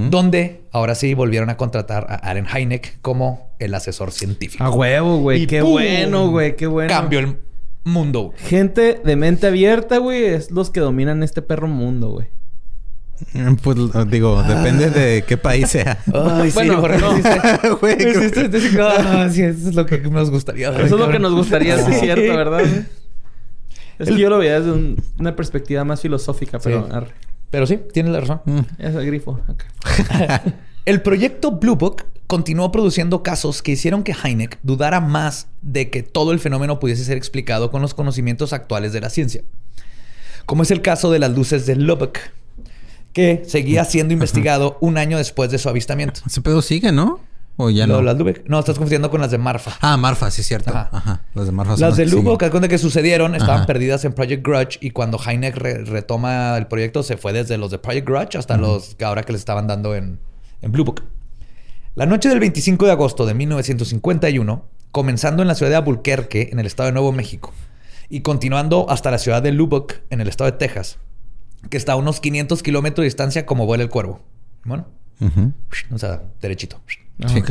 donde ahora sí volvieron a contratar a Aaron Hynek como el asesor científico. A huevo, güey. Qué ¡pum! bueno, güey. Qué bueno. Cambió el mundo. güey. Gente de mente abierta, güey, es los que dominan este perro mundo, güey. Pues digo, depende de qué país sea. (laughs) Ay, sí, Bueno, porque no. Güey, ah, sí, eso es lo que nos gustaría. Eso es lo que nos gustaría, sí, es cierto, ¿verdad? Es El- que yo lo veía desde un- una perspectiva más filosófica, pero... Sí. arre. Pero sí, tienes la razón. Mm. Es el grifo. (laughs) El proyecto Blue Book continuó produciendo casos que hicieron que Hynek dudara más de que todo el fenómeno pudiese ser explicado con los conocimientos actuales de la ciencia. Como es el caso de las luces de Lubbock, que seguía siendo investigado un año después de su avistamiento. Ese pedo sigue, ¿no? O ya no. Las Lubbock. No, estás confundiendo con las de Marfa. Ah, Marfa, sí es cierto. Ajá. Ajá. Las de Marfa son Las de que. Lubbock, haz cuenta que sucedieron, estaban Ajá. perdidas en Project Grudge y cuando re- retoma el proyecto se fue desde los de Project Grudge hasta los que ahora que les estaban dando en, en Blue Book. La noche del 25 de agosto de 1951, comenzando en la ciudad de Albuquerque, en el estado de Nuevo México, y continuando hasta la ciudad de Lubbock, en el estado de Texas, que está a unos 500 kilómetros de distancia como vuela el cuervo. Bueno, Ujú. o sea, derechito. Ah, Sí.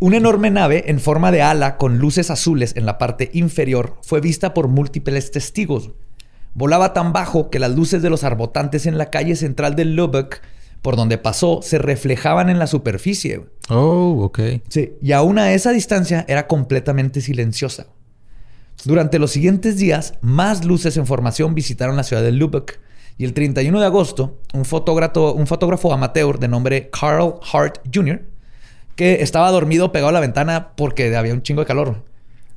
Una enorme nave en forma de ala con luces azules en la parte inferior fue vista por múltiples testigos. Volaba tan bajo que las luces de los arbotantes en la calle central de Lubbock por donde pasó se reflejaban en la superficie. Oh, ok. Sí. Y aún a esa distancia era completamente silenciosa. Durante los siguientes días, más luces en formación visitaron la ciudad de Lubbock. Y el 31 de agosto, un fotógrafo, un fotógrafo amateur de nombre Carl Hart Jr., que estaba dormido pegado a la ventana porque había un chingo de calor.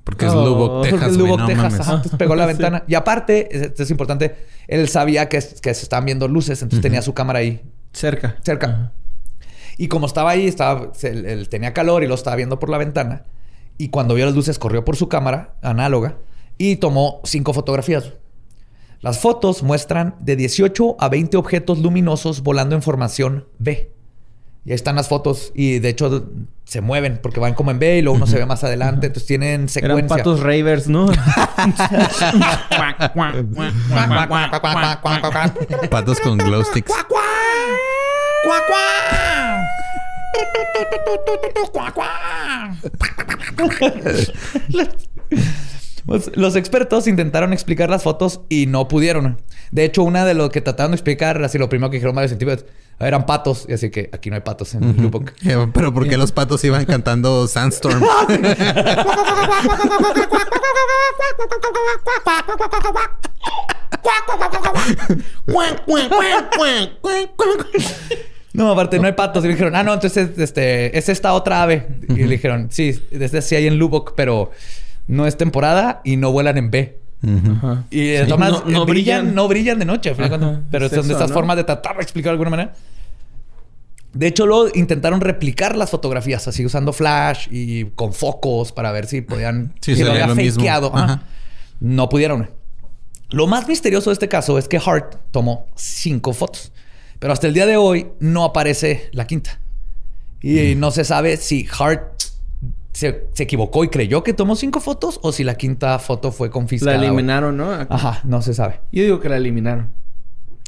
Porque es Lubbock, Porque Texas. es güey, Lubbock, no Texas. mames. ajá. Entonces pegó a la (laughs) Sí. ventana. Y aparte, esto es importante, él sabía que, que se estaban viendo luces, entonces tenía su cámara ahí Cerca. cerca. Y como estaba ahí, estaba, se- él, él tenía calor y lo estaba viendo por la ventana. Y cuando vio las luces, corrió por su cámara análoga y tomó cinco fotografías. Las fotos muestran de 18 a 20 objetos luminosos volando en formación B. Y ahí están las fotos. Y de hecho se mueven porque van como en B y luego uno se ve más adelante. Entonces tienen secuencia. Eran patos ravers, ¿no? (laughs) Patos con glow sticks. (laughs) Pues, los expertos intentaron explicar las fotos y no pudieron. De hecho, una de lo que trataron de explicar, así lo primero que dijeron varios científicos, eran patos. Y así que aquí no hay patos en Lubbock. Eh, Pero ¿por qué los patos iban cantando Sandstorm? No, aparte no hay patos. Y le dijeron, ah, no, entonces este, es esta otra ave. Y le dijeron, sí, desde sí hay en Lubbock, pero no es temporada y no vuelan en B. Y de Sí. todas No- no eh, brillan, brillan. no brillan de noche, Ajá, pero es son de estas ¿no? formas de tratar de explicar de alguna manera. De hecho, luego intentaron replicar las fotografías así usando flash y con focos para ver si podían. Sí, si se había lo mismo. fakeado. Ajá. No pudieron. Lo más misterioso de este caso es que Hart tomó cinco fotos, pero hasta el día de hoy no aparece la quinta. Y Mm. no se sabe si Hart se, se equivocó y creyó que tomó cinco fotos o si la quinta foto fue La confiscada. güey. eliminaron, ¿no? Ajá, no se sabe. Yo digo que la eliminaron.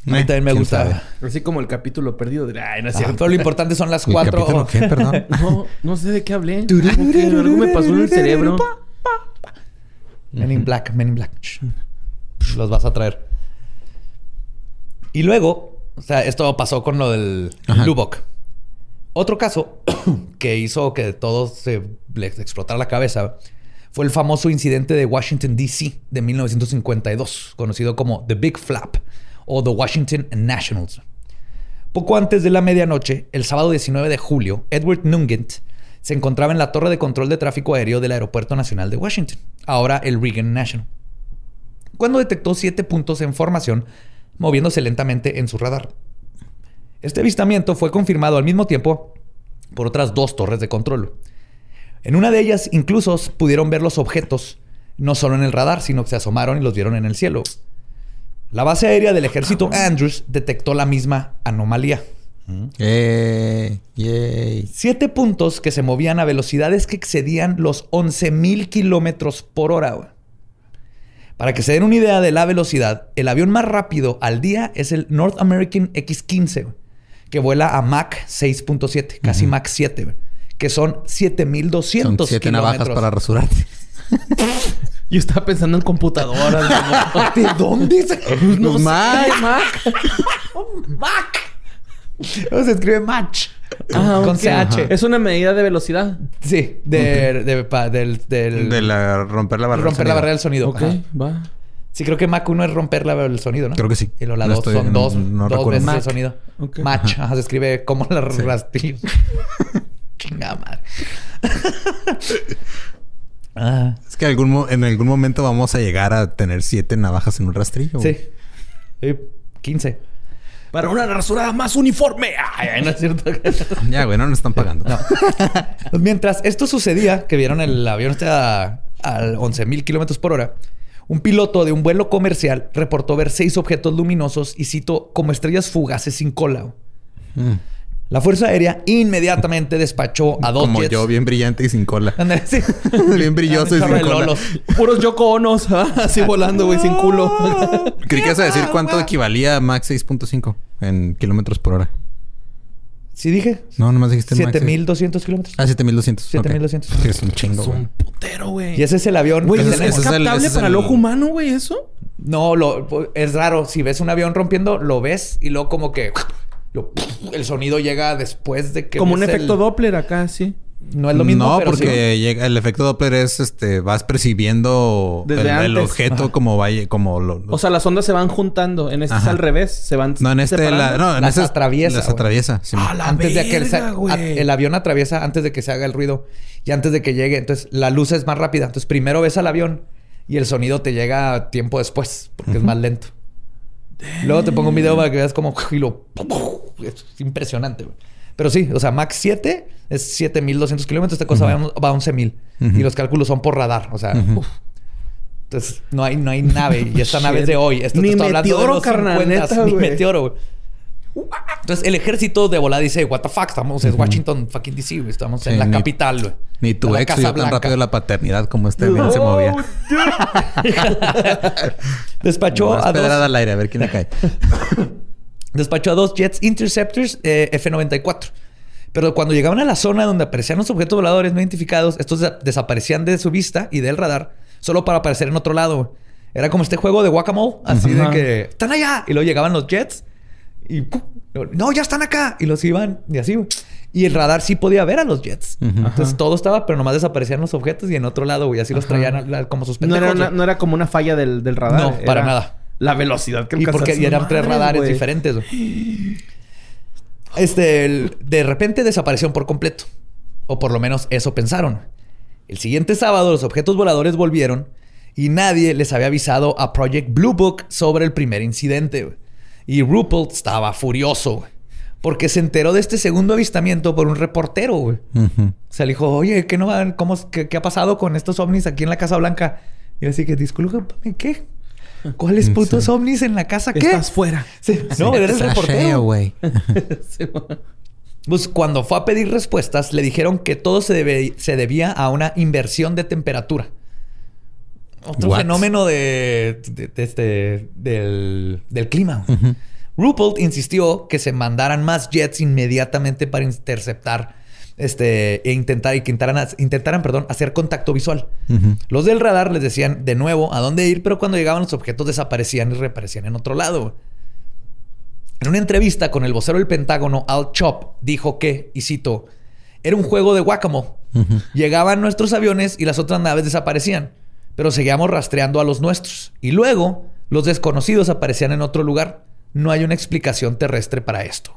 A mí Eh, también me quién gusta. sabe. Así como el capítulo perdido de... Ay, no es cierto. pero lo importante son las ¿El cuatro. qué? Perdón. (laughs) No, no sé de qué hablé. Algo me pasó en el cerebro. Men in Black, Men in Black. Los vas a traer. Y luego, o sea, esto pasó con lo del Ajá. Otro caso (clears throat) que hizo que todos se les explotara la cabeza fue el famoso incidente de Washington, D.C. de 1952, conocido como The Big Flap o The Washington Nationals. Poco antes de la medianoche, el sábado 19 de julio, Edward Nugent se encontraba en la torre de control de tráfico aéreo del Aeropuerto Nacional de Washington, ahora el Reagan National, cuando detectó siete puntos en formación moviéndose lentamente en su radar. Este avistamiento fue confirmado al mismo tiempo por otras dos torres de control. En una de ellas incluso pudieron ver los objetos, no solo en el radar, sino que se asomaron y los vieron en el cielo. La base aérea del ejército Andrews detectó la misma anomalía. Eh, yay. Siete puntos que se movían a velocidades que excedían los 11.000 kilómetros por hora. Para que se den una idea de la velocidad, el avión más rápido al día es el North American X-15, güey, que vuela a Mach 6.7, casi Mach 7, güey, que son 7.200 Son siete navajas kilómetros. para rasurarte. (laughs) Yo estaba pensando en computadoras. (laughs) ¿De dónde? se- (laughs) no Pues sé, Mac. Mac. Mach. No, se escribe Mach. Ah, con ok. CH. Es una medida de velocidad. Sí, de, de- pa- del, del- De la romper la barrera. romper la barrera del sonido. Ok, Ajá. va. Sí, creo que Mach 1 es romper la, el sonido, ¿no? Creo que sí. Y luego la No 2 estoy- son dos, no dos veces el sonido. Ok. Match. Ajá, se escribe como la rastrillos. (laughs) Chingada madre. (laughs) ah, Es que algún en algún momento vamos a llegar a tener siete navajas en un rastrillo. sí. Sí, 15. Para una rasurada más uniforme. Ay, ay, no es cierto. (laughs) Ya, güey, no nos están pagando. Pues mientras esto sucedía, que vieron el avión este a, a 11.000 kilómetros por hora, un piloto de un vuelo comercial reportó ver seis objetos luminosos y cito como estrellas fugaces sin cola. Mm. La Fuerza Aérea inmediatamente despachó a dos Como jets. yo, bien brillante y sin cola. Sí. (laughs) bien brilloso y sin cola. lolos. Puros Yoko Onos. ah, Así volando, güey, sin culo. (laughs) Creí que ibas a decir cuánto equivalía a Max 6.5 en kilómetros por hora. ¿Sí dije? No, nomás dijiste Max 7.200 kilómetros. Ah, 7200. 7200. Ok. Sí, es un chingo. Es un putero, güey. Y ese es el avión. Güey, ¿es, es el- captable para el el- ojo humano, güey, eso? No, lo, es raro. Si ves un avión rompiendo, lo ves y luego como que Lo- el sonido llega después de que... Como un el- efecto Doppler acá, sí. No es lo mismo, no, pero porque sí. llega, el efecto Doppler es este, vas percibiendo el, Desde el antes. objeto como vaya, como lo. O sea, las ondas se van juntando. En este es al revés. Se van no, en este la, no, en Las este es- atraviesa, Las güey. atraviesa. sí. ¡A la antes de que a- el avión atraviesa antes de que se haga el ruido y antes de que llegue. Entonces, la luz es más rápida. Entonces, primero ves al avión y el sonido te llega tiempo después porque es más lento. Luego te pongo un video para que veas como y lo (laughs) es impresionante. güey. Pero sí, o sea, Max 7 es 7200 kilómetros. Esta cosa va, a- va a 11000 y los cálculos son por radar. O sea, uf. entonces no hay, no hay (laughs) nave y esta nave es de hoy. Esto te Ni estoy hablando de meteoro, los carnal, 50s, neta, ni meteoro, güey. Entonces el ejército de volada dice, what the fuck, estamos en Washington fucking DC, güey. Estamos en la ni- capital, güey. Ni tu ex vio tan rápido la paternidad como este men se movía. (laughs) Despachó a dos, al aire, a ver quién le cae. (laughs) despachó a dos Jets Interceptors eh, F-94. Pero cuando llegaban a la zona donde aparecían los objetos voladores no identificados, estos de- desaparecían de su vista y del radar solo para aparecer en otro lado. Era como este juego de Guacamole, así Ajá. de que están allá y luego llegaban los Jets y ¡pum! no, ya están acá y los iban y así. Y el radar sí podía ver a los Jets. Entonces Ajá. todo estaba, pero nomás desaparecían los objetos y en otro lado, güey, así los traían a- a- como sus No era, una- güey. no era como una falla del, del radar. No, para nada. La velocidad que Y porque eran tres radares diferentes. (gasps) Este, el- de repente desaparecieron por completo. O por lo menos eso pensaron. El siguiente sábado los objetos voladores volvieron y nadie les había avisado a Project Blue Book sobre el primer incidente. Y Ruppelt estaba furioso, porque se enteró de este segundo avistamiento por un reportero. güey. O sea, le dijo, oye, ¿qué, no va- cómo, qué, qué ha pasado con estos ovnis aquí en la Casa Blanca? Y así que, discúlpame, ¿qué? ¿Cuáles putos ovnis en la casa? ¿Qué? Estás fuera. Sí, No, eres Trasheo, reportero. güey. (laughs) Sí. Pues cuando fue a pedir respuestas, le dijeron que todo se, debe- se debía a una inversión de temperatura. Otro What? fenómeno de, de- de este, del, del clima. Ruppelt insistió que se mandaran más jets inmediatamente para interceptar este, e intentar, y que intentaran, intentaran perdón, hacer contacto visual. Los del radar les decían de nuevo a dónde ir, pero cuando llegaban los objetos desaparecían y reaparecían en otro lado. En una entrevista con el vocero del Pentágono, Al Chop, dijo que, y cito, era un juego de guacamole. Llegaban nuestros aviones y las otras naves desaparecían, pero seguíamos rastreando a los nuestros. Y luego, los desconocidos aparecían en otro lugar. No hay una explicación terrestre para esto.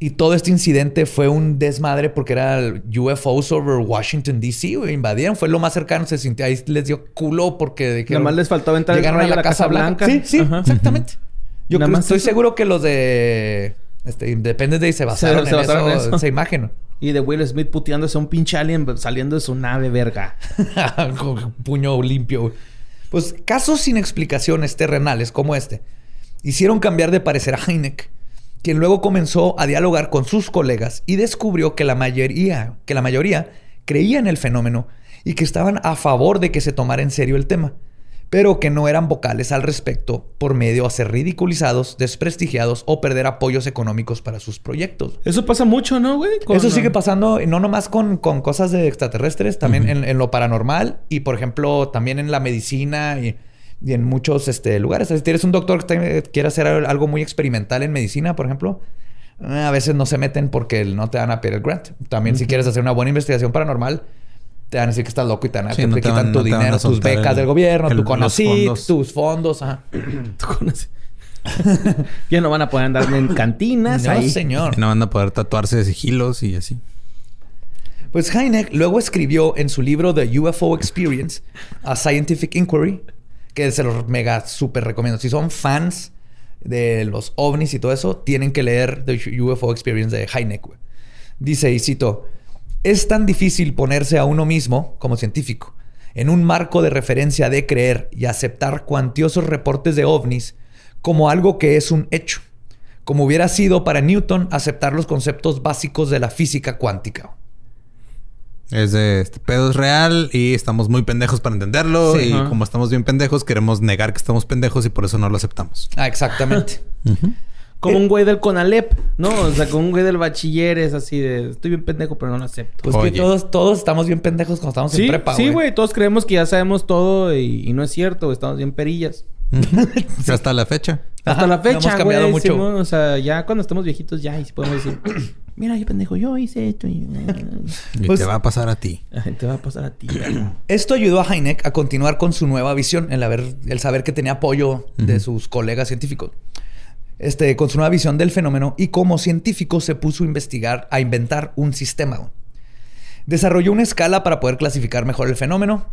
Y todo este incidente fue un desmadre porque era UFOs over Washington DC. Invadieron, fue lo más cercano. Se sintió ahí, les dio culo porque dijeron, Nada más les faltaba entrar llegaron a la Casa Blanca. Sí, sí, Ajá. exactamente. Yo creo- estoy eso. seguro que los de este, Independence Day se basaron, se en, basaron en eso, eso. esa imagen. Y de Will Smith puteándose a un pinche alien saliendo de su nave, verga. (laughs) Con puño limpio. Pues casos sin explicaciones terrenales como este hicieron cambiar de parecer a Heineck, quien luego comenzó a dialogar con sus colegas y descubrió que la mayoría, que la mayoría creía en el fenómeno y que estaban a favor de que se tomara en serio el tema, pero que no eran vocales al respecto por medio a ser ridiculizados, desprestigiados o perder apoyos económicos para sus proyectos. Eso pasa mucho, ¿no, güey? Con- Eso sigue pasando, no nomás con, con cosas de extraterrestres, también en, en lo paranormal y, por ejemplo, también en la medicina y, y en muchos este, lugares. Si tienes un doctor que te- quiere hacer algo muy experimental en medicina, por ejemplo, eh, a veces no se meten porque no te van a pedir el grant. También, si quieres hacer una buena investigación paranormal, te van a decir que estás loco y te, van a, Sí, te, no te te quitan van- tu no dinero, tus becas el- del gobierno, el- tu CONACYT, fondos. tus fondos. Ajá. (laughs) (laughs) Ya no van a poder andar en cantinas No, ahí. señor. No van a poder tatuarse de sigilos y así. Pues Heineck luego escribió en su libro The UFO Experience, A Scientific Inquiry, que se los mega súper recomiendo. Si son fans de los ovnis y todo eso, tienen que leer The UFO Experience de Heineck. Dice, y cito, es tan difícil ponerse a uno mismo, como científico, en un marco de referencia de creer y aceptar cuantiosos reportes de ovnis como algo que es un hecho, como hubiera sido para Newton aceptar los conceptos básicos de la física cuántica. Es de este pedo es real y estamos muy pendejos para entenderlo. Sí. y como estamos bien pendejos, queremos negar que estamos pendejos y por eso no lo aceptamos. Ah, exactamente. (laughs) Como un güey del Conalep, ¿no? O sea, como un güey del bachiller es así de... Estoy bien pendejo, pero no lo acepto. Pues Oye. que todos, todos estamos bien pendejos cuando estamos sí, en prepa, sí, güey. Todos creemos que ya sabemos todo y, y no es cierto. Estamos bien perillas. (laughs) Hasta la fecha. Hasta Ajá, la no fecha, hemos cambiado güey. mucho. Simón, o sea, ya cuando estemos viejitos ya y podemos decir, (clears throat) mira, yo pendejo, yo hice esto y (laughs) Y Pues- te va a pasar a ti. gente va a pasar a ti. (clears throat) Esto ayudó a Heineck a continuar con su nueva visión, el, haber, el saber que tenía apoyo de sus colegas científicos. Este, con su nueva visión del fenómeno y como científico se puso a investigar, a inventar un sistema. Desarrolló una escala para poder clasificar mejor el fenómeno.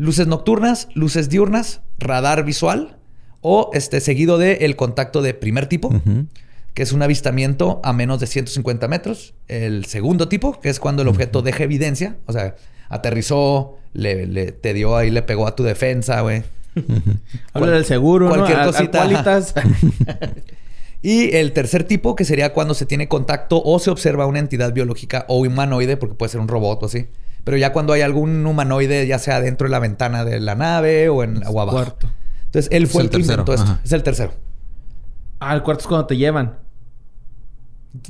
Luces nocturnas, luces diurnas, radar visual o este, seguido de el contacto de primer tipo, que es un avistamiento a menos de 150 metros. El segundo tipo, que es cuando el objeto deja evidencia, o sea, aterrizó, le, le- te dio ahí, le pegó a tu defensa, güey. (laughs) Habla del seguro, cualquier ¿no? Al- al cosita, Qualitas. (laughs) (laughs) Y el tercer tipo, que sería cuando se tiene contacto o se observa una entidad biológica o humanoide, porque puede ser un robot o así. Pero ya cuando hay algún humanoide, ya sea dentro de la ventana de la nave o, en, o abajo. Cuarto. Entonces, él Es fue el el, que inventó esto. ajá. Es el tercero. Ah, el cuarto es cuando te llevan.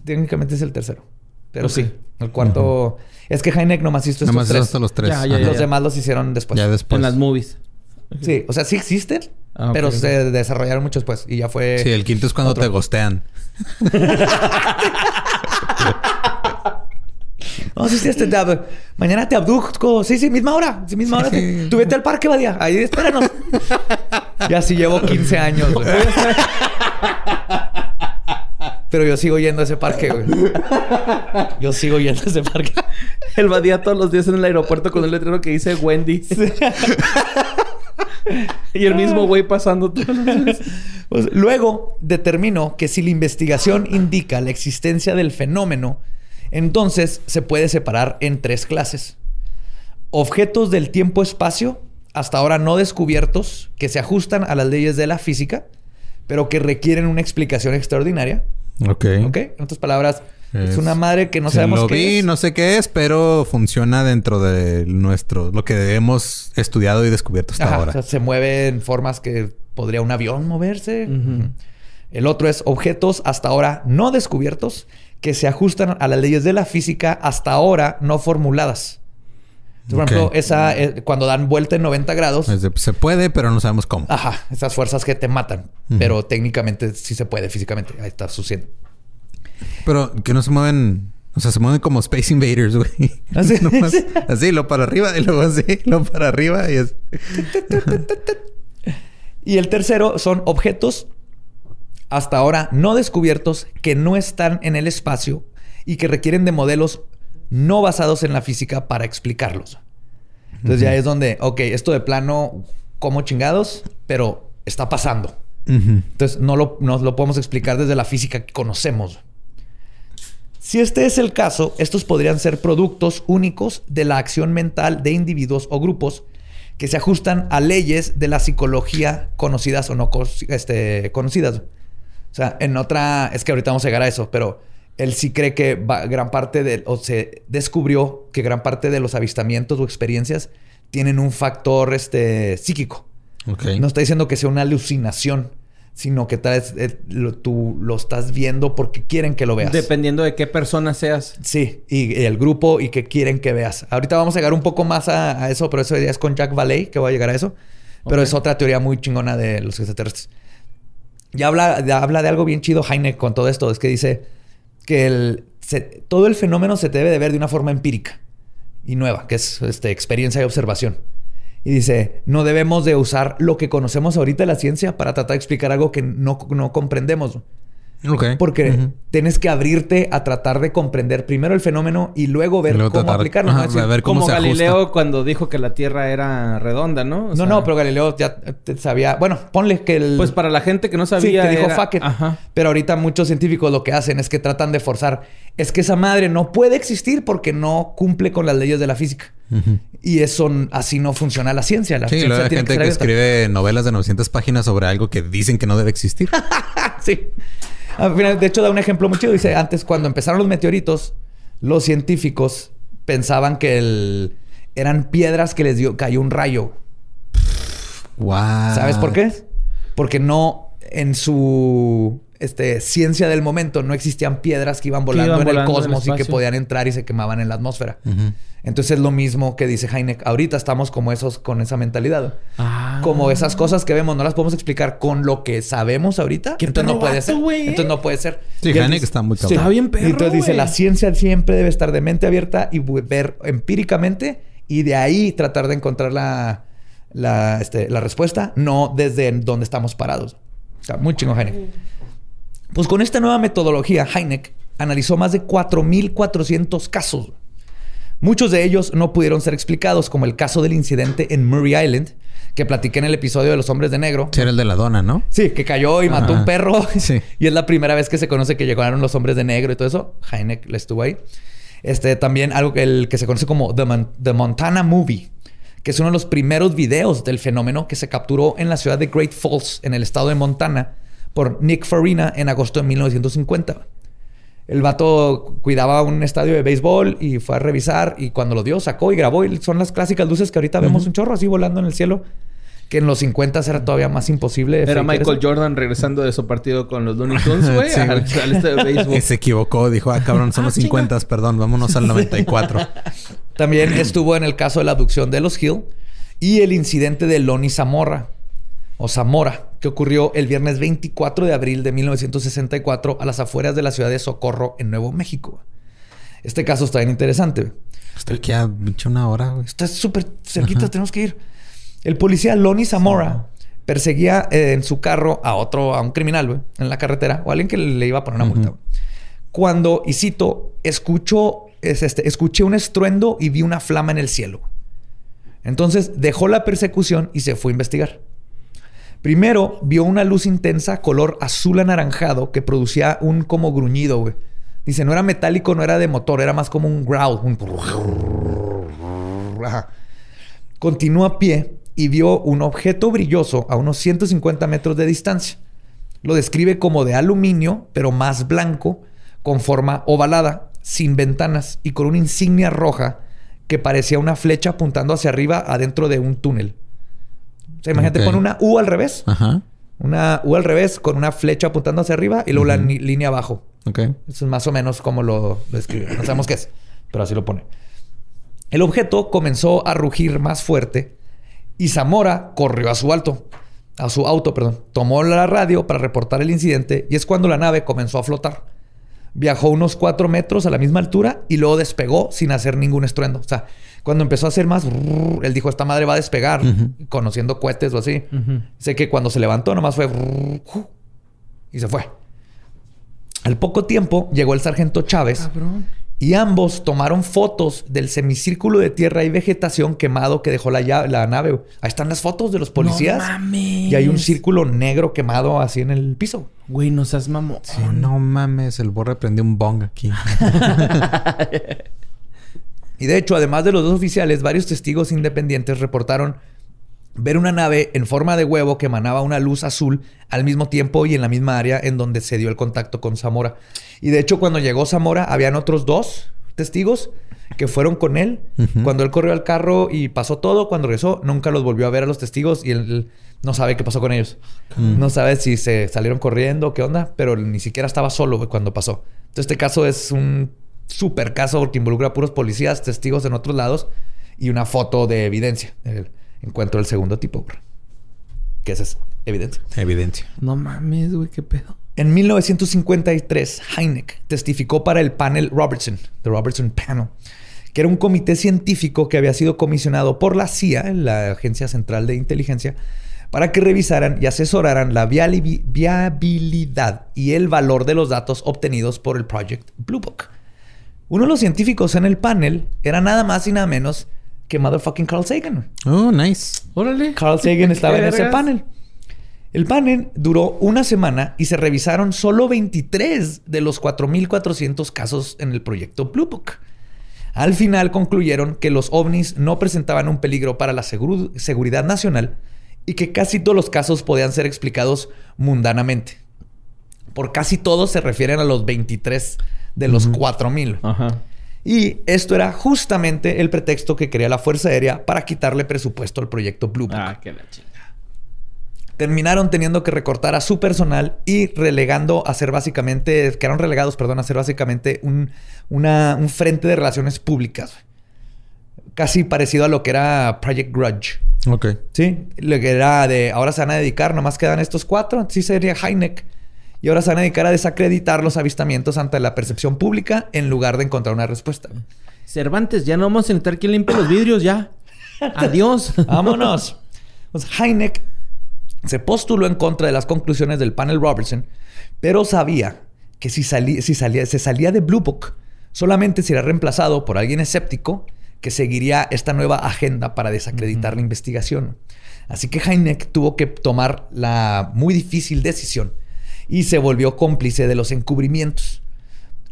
Técnicamente es el tercero. Pero sí, el cuarto... Es que Heineck nomás hizo estos Nomás es tres. hasta los tres. Ya. Los demás los hicieron después. Ya después. en las movies. Sí, o sea, sí existen, Ah, pero se desarrollaron mucho después. Y ya fue... Sí, el quinto es cuando otro. te gostean. (laughs) (laughs) No, sí, sí, este, te ab- mañana te abduzco. Sí, sí, misma hora. Sí, misma hora. Tú vete al parque, Badía. Ahí espéranos. y así llevo 15 años, güey. Pero yo sigo yendo a ese parque, güey. Yo sigo yendo a ese parque. Él vadía todos los días en el aeropuerto con el letrero que dice Wendy. y el mismo güey pasando todos los días. Pues, luego determinó que si la investigación indica la existencia del fenómeno, entonces se puede separar en tres clases. Objetos del tiempo-espacio, hasta ahora no descubiertos, que se ajustan a las leyes de la física, pero que requieren una explicación extraordinaria. Ok. ¿Ok? En otras palabras, es, Es- una madre que no sabemos lo qué vi, es. no sé qué es, pero funciona dentro de nuestro, lo que hemos estudiado y descubierto hasta Ajá, ahora. o sea, se mueve en formas que podría un avión moverse. El otro es objetos hasta ahora no descubiertos que se ajustan a las leyes de la física hasta ahora no formuladas. Entonces, Por ejemplo, esa, eh, cuando dan vuelta en 90 grados, de, se puede, pero no sabemos cómo. ajá, esas fuerzas que te matan, pero técnicamente sí se puede físicamente. Ahí está sucediendo. Pero que no se mueven, o sea, se mueven como Space Invaders, güey. (laughs) Así. (laughs) Nomás así, lo para arriba y luego así, lo para arriba y es. (laughs) Y el tercero son objetos hasta ahora no descubiertos que no están en el espacio y que requieren de modelos no basados en la física para explicarlos. Entonces ya es donde, ok, esto de plano, como chingados, pero está pasando. Entonces no lo, no lo podemos explicar desde la física que conocemos. Si este es el caso, estos podrían ser productos únicos de la acción mental de individuos o grupos que se ajustan a leyes de la psicología conocidas o no este, conocidas. O sea, en otra, es que ahorita vamos a llegar a eso, pero él sí cree que va- gran parte de, o se descubrió que gran parte de los avistamientos o experiencias tienen un factor este, psíquico. Ok. No está diciendo que sea una alucinación, sino que tal vez eh, lo- tú lo estás viendo porque quieren que lo veas. Dependiendo de qué persona seas. Sí, y, y el grupo y que quieren que veas. Ahorita vamos a llegar un poco más a, a eso, pero eso ya es con Jack Valley, que voy a llegar a eso. Pero es otra teoría muy chingona de los extraterrestres. Ya habla, habla de algo bien chido Heine con todo esto. Es que dice que todo el fenómeno se debe de ver de una forma empírica y nueva, que es este, experiencia y observación. Y dice, no debemos de usar lo que conocemos ahorita de la ciencia para tratar de explicar algo que no comprendemos. Porque tienes que abrirte a tratar de comprender primero el fenómeno y luego ver Y luego cómo tratar- aplicarlo. ajá, ¿no? Decir, ver cómo Como se ajusta. Galileo cuando dijo que la Tierra era redonda, ¿no? O no, sea, no, pero Galileo ya te sabía. Bueno, ponle que el. Pues para la gente que no Sí, sabía. que dijo era- fuck it. Ajá. Pero ahorita muchos científicos lo que hacen es que tratan de forzar. Es que esa madre no puede existir porque no cumple con las leyes de la física. Y eso así no funciona la ciencia. La Sí, ciencia luego hay tiene gente que escribe novelas de 900 páginas sobre algo que dicen que no debe existir. (laughs) sí. Al final, de hecho, da un ejemplo muy chido. Dice, antes cuando empezaron los meteoritos, los científicos pensaban que el- eran piedras que les dio, cayó un rayo. wow. ¿Sabes por qué? Porque no en su este, ciencia del momento. No existían piedras que iban volando iban en volando el en el cosmos y que podían entrar y se quemaban en la atmósfera. Entonces es lo mismo que dice Heineck. Ahorita estamos como esos con esa mentalidad. Ah. Como esas cosas que vemos no las podemos explicar con lo que sabemos ahorita. Qué entonces no puede vato, ser. güey, ¿eh? Entonces no puede ser. Sí, Heineck dice- está muy cabrón. Está bien perro, Y entonces dice, la ciencia siempre debe estar de mente abierta y ver empíricamente y de ahí tratar de encontrar la, la, este, la respuesta, no desde donde estamos parados. Está muy chingo Heineck. Pues con esta nueva metodología, Heineck analizó más de 4.400 casos. Muchos de ellos no pudieron ser explicados, como el caso del incidente en Murray Island, que platiqué en el episodio de los hombres de negro. Sí, era el de la dona, ¿no? Sí, que cayó y mató un perro. (laughs) Sí. y es la primera vez que se conoce que llegaron los hombres de negro y todo eso. Heineck le estuvo ahí. Este también algo que, el, que se conoce como The, Mon- The Montana Movie, que es uno de los primeros videos del fenómeno que se capturó en la ciudad de Great Falls, en el estado de Montana, por Nick Farina en agosto de 1950. El vato cuidaba un estadio de béisbol y fue a revisar y cuando lo dio sacó y grabó y son las clásicas luces que ahorita vemos un chorro así volando en el cielo que en los 50 era todavía más imposible. Era Michael eso. Jordan regresando de su partido con los Looney Tunes, (laughs) güey, Sí, al, al este de béisbol. Y (laughs) se equivocó. Dijo, ah, cabrón, son los 50, perdón. Vámonos al 94. También estuvo en el caso de la abducción de los Hill y el incidente de Lonnie Zamora o Zamora, que ocurrió el viernes 24 de abril de 1964 a las afueras de la ciudad de Socorro, en Nuevo México. Este caso está bien interesante. Hasta aquí a una hora, güey. Está súper cerquita, tenemos que ir. El policía Lonnie Zamora perseguía eh, en su carro a otro, a un criminal, güey, en la carretera, o alguien que le iba a poner una multa. güey. Cuando, y cito, escuchó, es este, escuché un estruendo y vi una flama en el cielo. Entonces dejó la persecución y se fue a investigar. Primero vio una luz intensa color azul anaranjado que producía un como gruñido, güey. Dice, no era metálico, no era de motor, era más como un growl. (laughs) Continuó a pie y vio un objeto brilloso a unos 150 metros de distancia. Lo describe como de aluminio, pero más blanco, con forma ovalada, sin ventanas y con una insignia roja que parecía una flecha apuntando hacia arriba adentro de un túnel. O sea, imagínate, Ok. pon una U al revés. Ajá. Una U al revés con una flecha apuntando hacia arriba y luego la línea abajo. Ok. Eso es más o menos como lo, lo escribe. No sabemos qué es, pero así lo pone. El objeto comenzó a rugir más fuerte y Zamora corrió a su alto, a su auto, perdón. Tomó la radio para reportar el incidente y es cuando la nave comenzó a flotar. Viajó unos cuatro metros a la misma altura y luego despegó sin hacer ningún estruendo. O sea, cuando empezó a hacer más, brrr, él dijo, esta madre va a despegar, conociendo cohetes o así. Sé que cuando se levantó nomás fue brrr, y se fue. Al poco tiempo llegó el sargento Chávez Cabrón. y ambos tomaron fotos del semicírculo de tierra y vegetación quemado que dejó la, la nave. Ahí están las fotos de los policías. No mames. Y hay un círculo negro quemado así en el piso. Güey, no seas mamón. Sí, no mames, el borre prendió un bong aquí. (laughs) Y de hecho, además de los dos oficiales, varios testigos independientes reportaron ver una nave en forma de huevo que emanaba una luz azul al mismo tiempo y en la misma área en donde se dio el contacto con Zamora. Y de hecho, cuando llegó Zamora, habían otros dos testigos que fueron con él. Cuando él corrió al carro y pasó todo, cuando regresó, nunca los volvió a ver a los testigos y él, él no sabe qué pasó con ellos. No sabe si se salieron corriendo, qué onda, pero ni siquiera estaba solo cuando pasó. Entonces, este caso es un super caso porque involucra a puros policías, testigos en otros lados y una foto de evidencia. El encuentro del segundo tipo, güey. Esa es evidencia. Evidencia. No mames, güey, qué pedo. En 1953, Heineck testificó para el panel Robertson, The Robertson Panel, que era un comité científico que había sido comisionado por la CIA, la Agencia Central de Inteligencia, para que revisaran y asesoraran la viabilidad y el valor de los datos obtenidos por el Project Blue Book. Uno de los científicos en el panel era nada más y nada menos que motherfucking Carl Sagan. Oh, nice. Órale. Carl Sagan estaba en ese panel. El panel duró una semana y se revisaron solo 23 de los 4.400 casos en el proyecto Blue Book. Al final concluyeron que los ovnis no presentaban un peligro para la seguridad nacional y que casi todos los casos podían ser explicados mundanamente. Por casi todos se refieren a los 23 de los 4.000. Ajá. Y esto era justamente el pretexto que quería la Fuerza Aérea para quitarle presupuesto al proyecto Blue Book. Ah, qué la chingada. terminaron teniendo que recortar a su personal y relegando a ser básicamente, quedaron relegados, perdón, a ser básicamente un, una- un frente de relaciones públicas. Casi parecido a lo que era Project Grudge. Ok. Sí, lo que era de ahora se van a dedicar, nomás quedan estos cuatro, sí sería Heineck. Y ahora se van a dedicar a desacreditar los avistamientos ante la percepción pública en lugar de encontrar una respuesta. Cervantes, ya no vamos a necesitar quien limpie los vidrios, ya. (laughs) Adiós. Vámonos. Pues Heineck se postuló en contra de las conclusiones del panel Robertson, pero sabía que si, salía, si salía, se salía de Blue Book, solamente sería reemplazado por alguien escéptico que seguiría esta nueva agenda para desacreditar la investigación. Así que Heineck tuvo que tomar la muy difícil decisión y se volvió cómplice de los encubrimientos,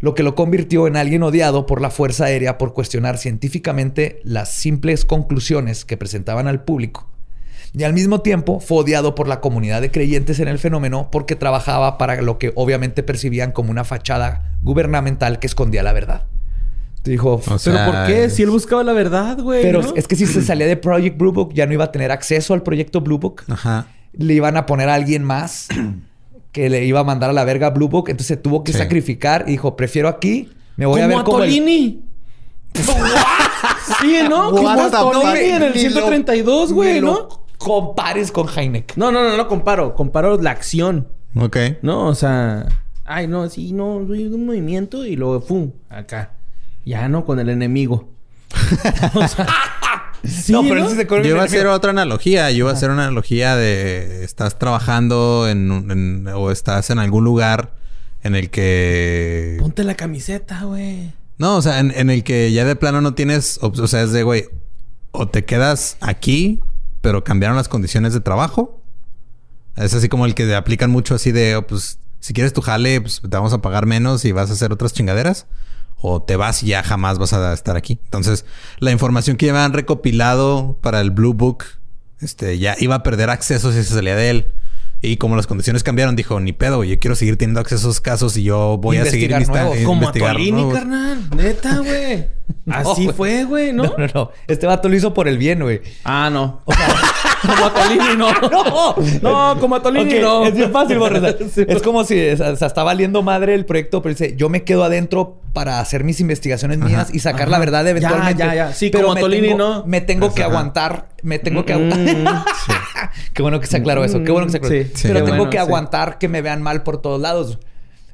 lo que lo convirtió en alguien odiado por la Fuerza Aérea por cuestionar científicamente las simples conclusiones que presentaban al público. Y al mismo tiempo fue odiado por la comunidad de creyentes en el fenómeno porque trabajaba para lo que obviamente percibían como una fachada gubernamental que escondía la verdad. Dijo, O ¿Pero sea, por qué? Si él buscaba la verdad, güey. pero ¿no? es que si se salía de Project Blue Book ya no iba a tener acceso al proyecto Blue Book. Ajá. Le iban a poner a alguien más que le iba a mandar a la verga a Blue Book. Entonces se tuvo que Sí. sacrificar y dijo, prefiero aquí. Me voy a Como ver como el- Tolini. (laughs) sí, ¿no? Como a Tolini en el Ni lo- 132, güey, ¿no? compares con Heineck. No, no, no, no comparo. Comparo la acción. Ok. No, o sea... Ay, no, sí, no, soy un movimiento y luego, ¡pum! Acá. Ya, ¿no? Con el enemigo. (laughs) o sea... sí, no, pero Yo iba a hacer otra analogía. Yo iba a hacer una analogía de... Estás trabajando en, un- en- o estás en algún lugar en el que... Ponte la camiseta, güey. No, o sea, en, en el que ya de plano no tienes... O sea, es de, güey, o te quedas aquí, pero cambiaron las condiciones de trabajo. Es así como el que aplican mucho así de, oh, pues, si quieres tu jale, pues te vamos a pagar menos y vas a hacer otras chingaderas. O te vas y ya jamás vas a estar aquí. Entonces, la información que han recopilado para el Blue Book, este, ya iba a perder acceso si se salía de él. Y como las condiciones cambiaron, dijo, ni pedo, güey, yo quiero seguir teniendo acceso a esos casos y yo voy a seguir nuevos. Como a Tolini, nuevos. carnal. Neta, güey. (laughs) Así fue, güey, ¿no? No, no, no. Este vato lo hizo por el bien, güey. Ah, no. (laughs) como a Tolini, no. (laughs) No, No, como a Tolini, no. Es bien fácil. O sea, es como si o sea, está valiendo madre el proyecto, pero dice, yo me quedo adentro para hacer mis investigaciones mías y sacar la verdad eventualmente. Ya, ya, ya. Sí, pero como me Tolini, tengo- ¿no? Me tengo que Ajá. aguantar, me tengo que Mm, aguantar. (laughs) Qué bueno que se aclaró eso, qué bueno que se aclaró. Sí, pero tengo bueno, que sí. aguantar que me vean mal por todos lados.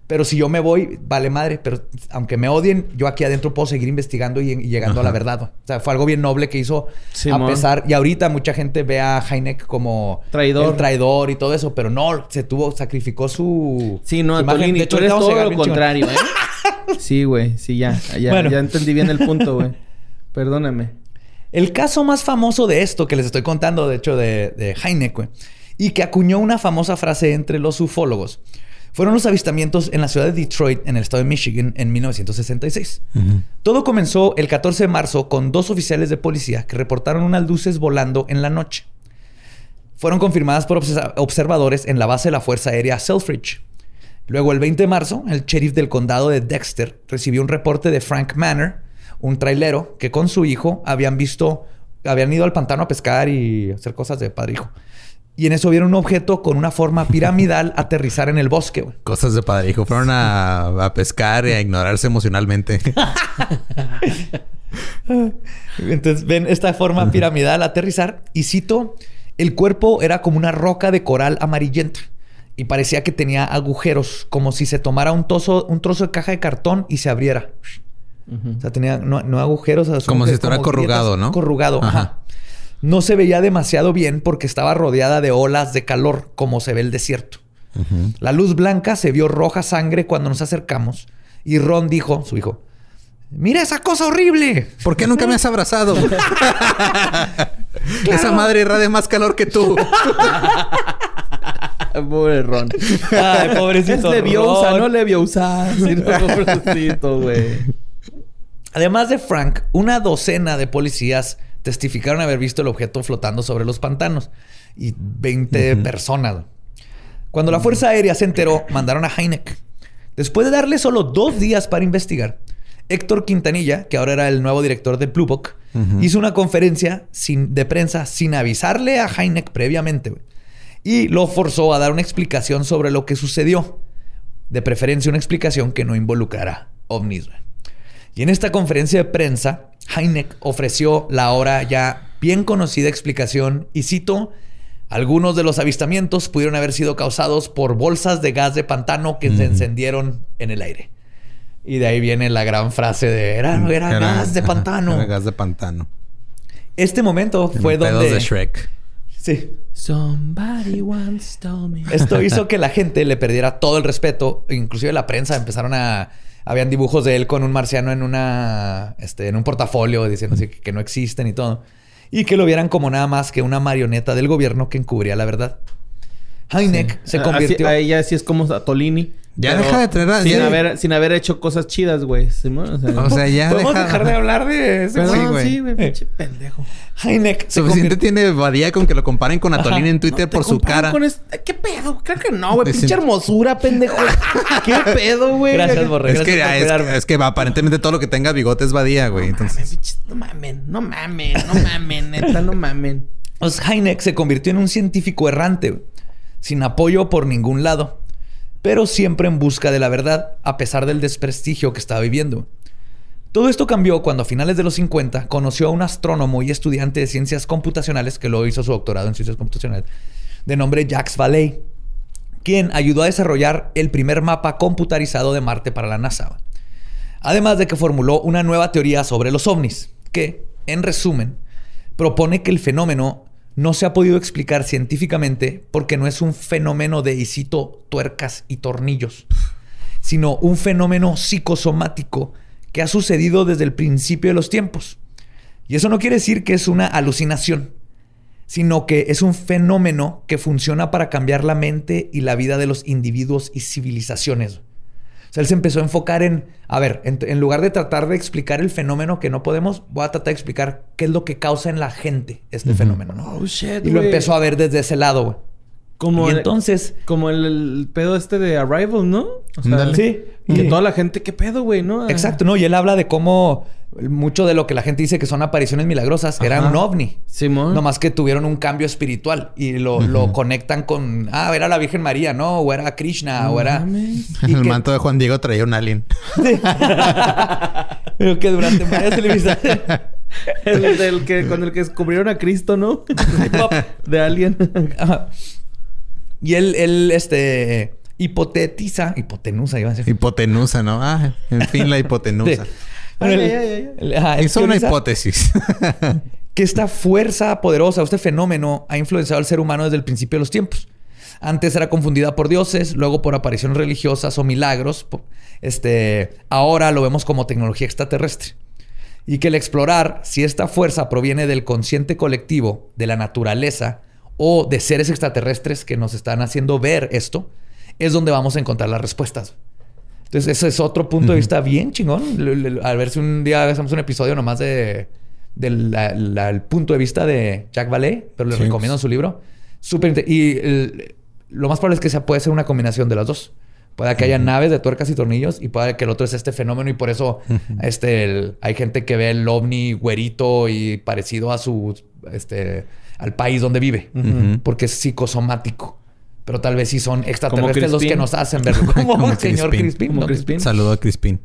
Pero si yo me voy, vale madre. Pero aunque me odien, yo aquí adentro puedo seguir investigando y, y llegando a la verdad. O sea, fue algo bien noble que hizo a pesar. Y ahorita mucha gente ve a Heineck como Traidor. el traidor y todo eso, pero no, se tuvo, sacrificó su. Sí, no, De hecho, tú eres todo lo contrario, ¿eh? (laughs) Sí, güey. Sí, ya. Ya, Bueno. ya entendí bien el punto, güey. Perdóname. El caso más famoso de esto que les estoy contando, de hecho, de, de y que acuñó una famosa frase entre los ufólogos, fueron los avistamientos en la ciudad de Detroit, en el estado de Michigan, en 1966. Todo comenzó el 14 de marzo con dos oficiales de policía que reportaron unas luces volando en la noche. Fueron confirmadas por obs- observadores en la base de la Fuerza Aérea Selfridge. Luego, el 20 de marzo, el sheriff del condado de Dexter recibió un reporte de Frank Manor, un trailero que con su hijo habían visto, habían ido al pantano a pescar y hacer cosas de padre hijo. Y en eso vieron un objeto con una forma piramidal (laughs) aterrizar en el bosque. Cosas de padre hijo. Fueron a, a pescar y a ignorarse emocionalmente. (laughs) Entonces ven esta forma piramidal aterrizar y cito, el cuerpo era como una roca de coral amarillenta y parecía que tenía agujeros, como si se tomara un, un trozo de caja de cartón y se abriera. O sea, tenía no, no agujeros. Como si estuviera corrugado, grietas, ¿no? Corrugado, ajá. Ajá. No se veía demasiado bien porque estaba rodeada de olas de calor, como se ve el desierto. La luz blanca se vio roja sangre cuando nos acercamos y Ron dijo, su hijo, mira esa cosa horrible. ¿Por qué nunca me has abrazado? (laughs) Esa madre irradia más calor que tú. (laughs) Pobre Ron. Ay, pobrecito Es Leviosa, Ron. no Leviosa. Sí, no, (laughs) pobrecito, güey. Además de Frank, una docena de policías testificaron haber visto el objeto flotando sobre los pantanos y 20 personas. Cuando la Fuerza Aérea se enteró, mandaron a Heineck. Después de darle solo dos días para investigar, Héctor Quintanilla, que ahora era el nuevo director de Blue Book, hizo una conferencia sin, de prensa sin avisarle a Heineck previamente. y lo forzó a dar una explicación sobre lo que sucedió. De preferencia, una explicación que no involucrara ovnis. Y en esta conferencia de prensa, Heineck ofreció la ahora ya bien conocida explicación y cito, algunos de los avistamientos pudieron haber sido causados por bolsas de gas de pantano que se encendieron en el aire. Y de ahí viene la gran frase de era, era, gas de pantano. era gas de pantano. Este momento fue Pedos donde... de Shrek. Sí. Somebody once told me. Esto hizo (laughs) que la gente le perdiera todo el respeto. Inclusive la prensa empezaron a... Habían dibujos de él con un marciano en una... Este, en un portafolio diciendo así que, que no existen y todo. Y que lo vieran como nada más que una marioneta del gobierno que encubría la verdad. Heineck se convirtió... Así, a ella sí es como Tolini. Ya pero deja de traer a- Sin, ya- haber, sin haber hecho cosas chidas, güey. Simón, O sea, O sea, ya ¿Podemos deja... dejar de hablar de ese Perdón, sí, güey. sí, güey. pinche pendejo. Heineck se Suficiente tiene Badía con que lo comparen con Atolín en Twitter No, te por su cara. con este- ¿Qué pedo? Creo que no, güey. (laughs) Pinche hermosura, pendejo. (laughs) ¿Qué pedo, güey? Gracias, Borre. Es Gracias que, por es, que aparentemente todo lo que tenga bigote es Badía, güey. Mames, Entonces, No mamen, no mamen, no mamen, neta, no mamen. Pues Heineck se convirtió en un científico errante, güey, sin apoyo por ningún lado, pero siempre en busca de la verdad, a pesar del desprestigio que estaba viviendo. Todo esto cambió cuando a finales de los 50 conoció a un astrónomo y estudiante de ciencias computacionales, que luego hizo su doctorado en ciencias computacionales, de nombre Jacques Vallée, quien ayudó a desarrollar el primer mapa computarizado de Marte para la NASA. Además de que formuló una nueva teoría sobre los ovnis, que, en resumen, propone que el fenómeno no se ha podido explicar científicamente porque no es un fenómeno de y cito, tuercas y tornillos, sino un fenómeno psicosomático que ha sucedido desde el principio de los tiempos. Y eso no quiere decir que es una alucinación, sino que es un fenómeno que funciona para cambiar la mente y la vida de los individuos y civilizaciones. O sea, él se empezó a enfocar en, a ver, en, en lugar de tratar de explicar el fenómeno que no podemos, voy a tratar de explicar qué es lo que causa en la gente este fenómeno, ¿no? Oh, shit, y lo empezó a ver desde ese lado, güey. Como y el- entonces, Como el, el pedo este de Arrival, ¿no? O sea, sí. Y que Y- toda la gente, ¿qué pedo, güey? ¿No? Exacto, ¿no? Y él habla de cómo mucho de lo que la gente dice que son apariciones milagrosas era Ajá. un ovni. Simón. No más que tuvieron un cambio espiritual y lo, lo conectan con, ah, era la Virgen María, ¿no? O era Krishna, o era... y el que- manto de Juan Diego traía un alien. (laughs) Pero que durante varias televisiones... (laughs) El del que, con el que descubrieron a Cristo, ¿no? (laughs) de Alien. Ajá. Y él, él, este, hipotetiza, hipotenusa, iba a decir. Hipotenusa, ¿no? Ah, en fin, la hipotenusa. Ay, ay, ay, Hizo una hipótesis. (laughs) Que esta fuerza poderosa, este fenómeno, ha influenciado al ser humano desde el principio de los tiempos. Antes era confundida por dioses, luego por apariciones religiosas o milagros. Este, ahora lo vemos como tecnología extraterrestre. Y que el explorar si esta fuerza proviene del consciente colectivo, de la naturaleza o de seres extraterrestres que nos están haciendo ver esto, es donde vamos a encontrar las respuestas. Entonces, ese es otro punto de vista bien chingón. A ver si un día hacemos un episodio nomás de, del punto de vista de Jack Vallée, pero les Sí, recomiendo pues. su libro. Súper Y el- lo más probable es que sea, puede ser una combinación de las dos. Puede que haya naves de tuercas y tornillos y puede que el otro es este fenómeno y por eso este, el- hay gente que ve el ovni güerito y parecido a su, este, al país donde vive. Porque es psicosomático. Pero tal vez sí son extraterrestres los que nos hacen verlo. (laughs) Como, Como el señor Crispin. Como ¿no? Crispin. Saludo a Crispin.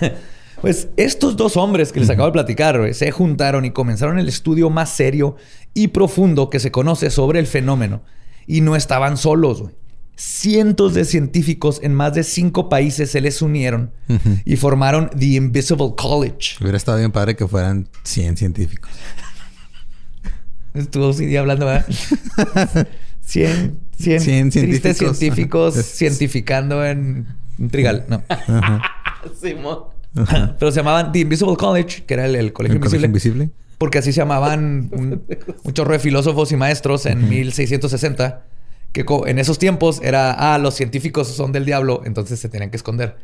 (laughs) Pues estos dos hombres que les acabo de platicar güey, se juntaron y comenzaron el estudio más serio y profundo que se conoce sobre el fenómeno. Y no estaban solos. güey. Cientos de científicos en más de cinco países se les unieron y formaron The Invisible College. Hubiera estado bien padre que fueran 100 científicos. (laughs) Estuvo sí, hablando, ¿verdad? 100, 100, 100 tristes científicos. científicos cientificando en trigal. No. (laughs) Simón. Pero se llamaban The Invisible College, que era el, el colegio ¿El colegio invisible. invisible? Porque así se llamaban un, un chorro de filósofos y maestros en 1660. Que en esos tiempos era, ah, los científicos son del diablo, entonces se tenían que esconder.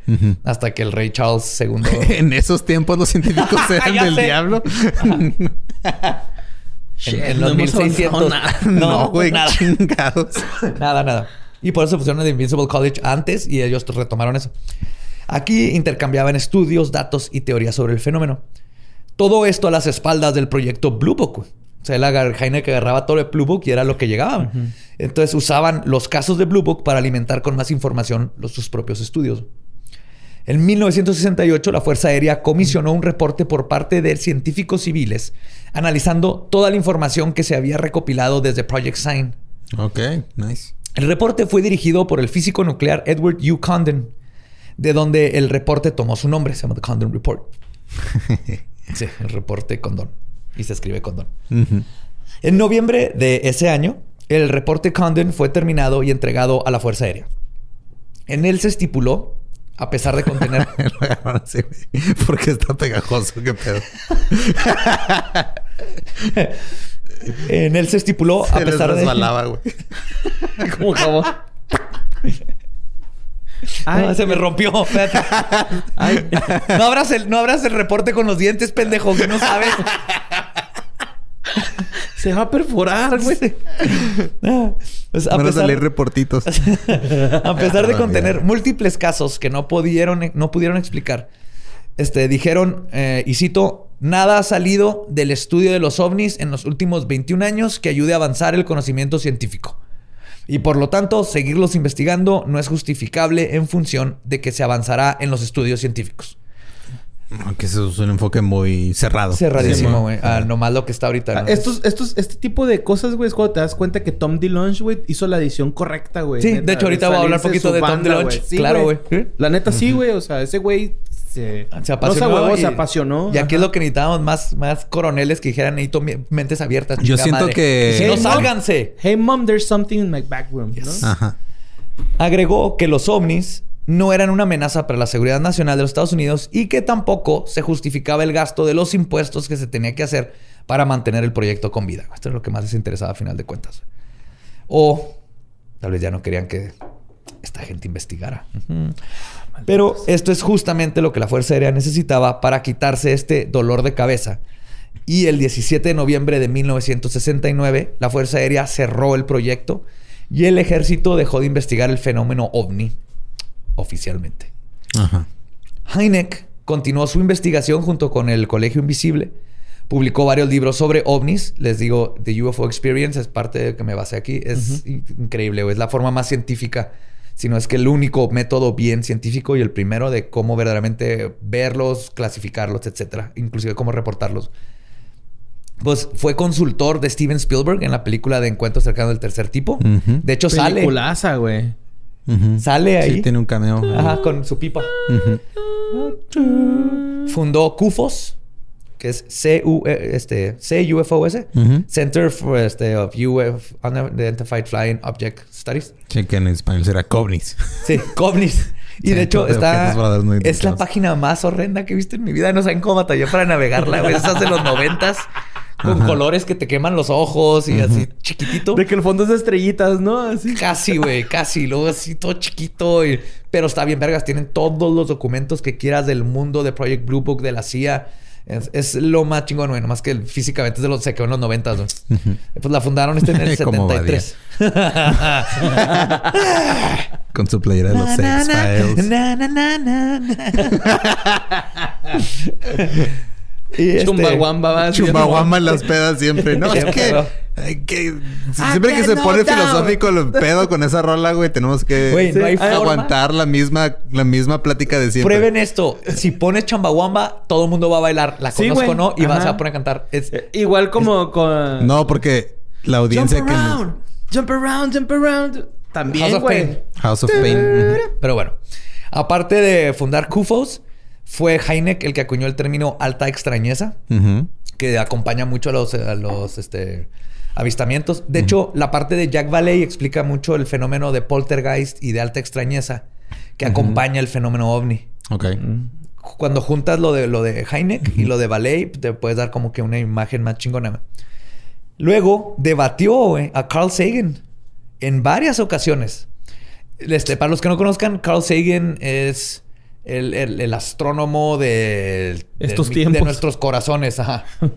Hasta que el rey Charles II. (laughs) En esos tiempos los científicos (laughs) eran del sé. En, en los no hemos avanzado 1600. nada. (laughs) No, güey, nada. chingados. (laughs) Nada, nada. Y por eso pusieron The Invincible College antes y ellos retomaron eso. Aquí intercambiaban estudios, datos y teorías sobre el fenómeno. Todo esto a las espaldas del proyecto Blue Book, O sea, él agar- Heineck agarraba todo el Blue Book y era lo que llegaba. Entonces usaban los casos de Blue Book para alimentar con más información los, sus propios estudios. En 1968, la Fuerza Aérea comisionó un reporte por parte de científicos civiles analizando toda la información que se había recopilado desde Project Sign. Ok, nice. El reporte fue dirigido por el físico nuclear Edward U. Condon, de donde el reporte tomó su nombre, se llama The Condon Report. (laughs) sí, el reporte Condon. Y se escribe Condon. En noviembre de ese año, el reporte Condon fue terminado y entregado a la Fuerza Aérea. En él se estipuló, a pesar de contener (laughs) güey. Porque está pegajoso, qué pedo. (laughs) en él se estipuló, a Se les pesar de resbalaba, güey. (laughs) Como jabón. Ah, se me rompió. Espérate. Ay. No abras el, no abras el reporte con los dientes, pendejo, que no sabes. Se va a perforar, güey. Pues, a pesar- salir reportitos. (laughs) A pesar de contener múltiples casos que no pudieron, no pudieron explicar, este, dijeron, eh, y cito, nada ha salido del estudio de los ovnis en los últimos 21 años que ayude a avanzar el conocimiento científico. Y por lo tanto, seguirlos investigando no es justificable en función de que se avanzará en los estudios científicos. Aunque eso es un enfoque muy cerrado. Cerradísimo, güey. Ah, nomás lo que está ahorita. Ah, ¿no? Estos, estos, este tipo de cosas, güey, es cuando te das cuenta que Tom DeLonge, güey, hizo la edición correcta, güey. Sí, Neta, de hecho, ahorita voy a hablar salirse poquito de Tom DeLonge. Sí, Claro, güey. ¿Sí? La neta, sí, güey. O sea, ese güey se... Se apasionó. No se y- se apasionó. Y aquí Ajá. es lo que necesitábamos, más, más coroneles que dijeran, necesito mentes abiertas. Yo siento madre". que- Si Hey, no, mom. sálganse. Hey, mom, there's something in my back room, ¿no? Ajá. Agregó que los ovnis no eran una amenaza para la seguridad nacional de los Estados Unidos y que tampoco se justificaba el gasto de los impuestos que se tenía que hacer para mantener el proyecto con vida. Esto es lo que más les interesaba a final de cuentas. O tal vez ya no querían que esta gente investigara. Pero esto es justamente lo que la Fuerza Aérea necesitaba para quitarse este dolor de cabeza. Y el 17 de noviembre de 1969, la Fuerza Aérea cerró el proyecto y el ejército dejó de investigar el fenómeno ovni oficialmente. Ajá. Heineck continuó su investigación junto con el Colegio Invisible. Publicó varios libros sobre ovnis. Les digo, The UFO Experience es parte de que me basé aquí. Es in- increíble, güey. Es la forma más científica, si no es que el único método bien científico y el primero de cómo verdaderamente verlos, clasificarlos, etcétera. Inclusive cómo reportarlos. Pues fue consultor de Steven Spielberg en la película de Encuentro cercano del tercer tipo. De hecho, sale. Peliculaza, Sale ahí. Sí, tiene un cameo. Ajá, con su pipa. Fundó CUFOS, que es CU, eh, este, CUFOS. Center for este, of UF, Unidentified Flying Object Studies. Sí, que en español será Covnis. Sí, (laughs) COVNIS. Y Sí, de hecho está... Es la página más horrenda que he visto en mi vida. No saben cómo batallé para navegarla. güey. Esas de los noventas. Con Ajá. colores que te queman los ojos y así chiquitito. De que el fondo es de estrellitas, ¿no? Así. Casi, güey, (laughs) casi. Luego así todo chiquito. y- Pero está bien, vergas. Tienen todos los documentos que quieras del mundo de Project Blue Book, de la CIA. Es, es lo más chingón, güey. Nomás que físicamente es de los, se quedó en los 90, güey. Pues la fundaron este en el (laughs) Como 73. (laughs) Con su playera de los. Na, na, na, na, na. Y este- Chumbawamba va así. Chumbawamba en las pedas siempre. No, (laughs) es que, que- siempre que se pone filosófico el pedo con esa rola, güey, tenemos que Güey, no hay forma. aguantar la misma, la misma plática de siempre. Prueben esto. Si pones Chambawamba, todo el mundo va a bailar. La Sí, conozco, güey. ¿no? Y vas Ajá. a poner a cantar. Es- Eh, Igual como con... No, porque la Jump audiencia que... around. Jump around, jump around. House También, of güey. Pain. House of Pain. Pero bueno, aparte de fundar CUFOS, fue Heineck el que acuñó el término alta extrañeza, que acompaña mucho a los, a los este, avistamientos. De hecho, la parte de Jack Valley explica mucho el fenómeno de poltergeist y de alta extrañeza que acompaña el fenómeno ovni. Ok. Cuando juntas lo de, lo de Heineck y lo de Valley, te puedes dar como que una imagen más chingona. Luego debatió a Carl Sagan en varias ocasiones. Este, para los que no conozcan, Carl Sagan es el, el- el astrónomo de, Estos tiempos. de nuestros corazones. Ajá. (laughs)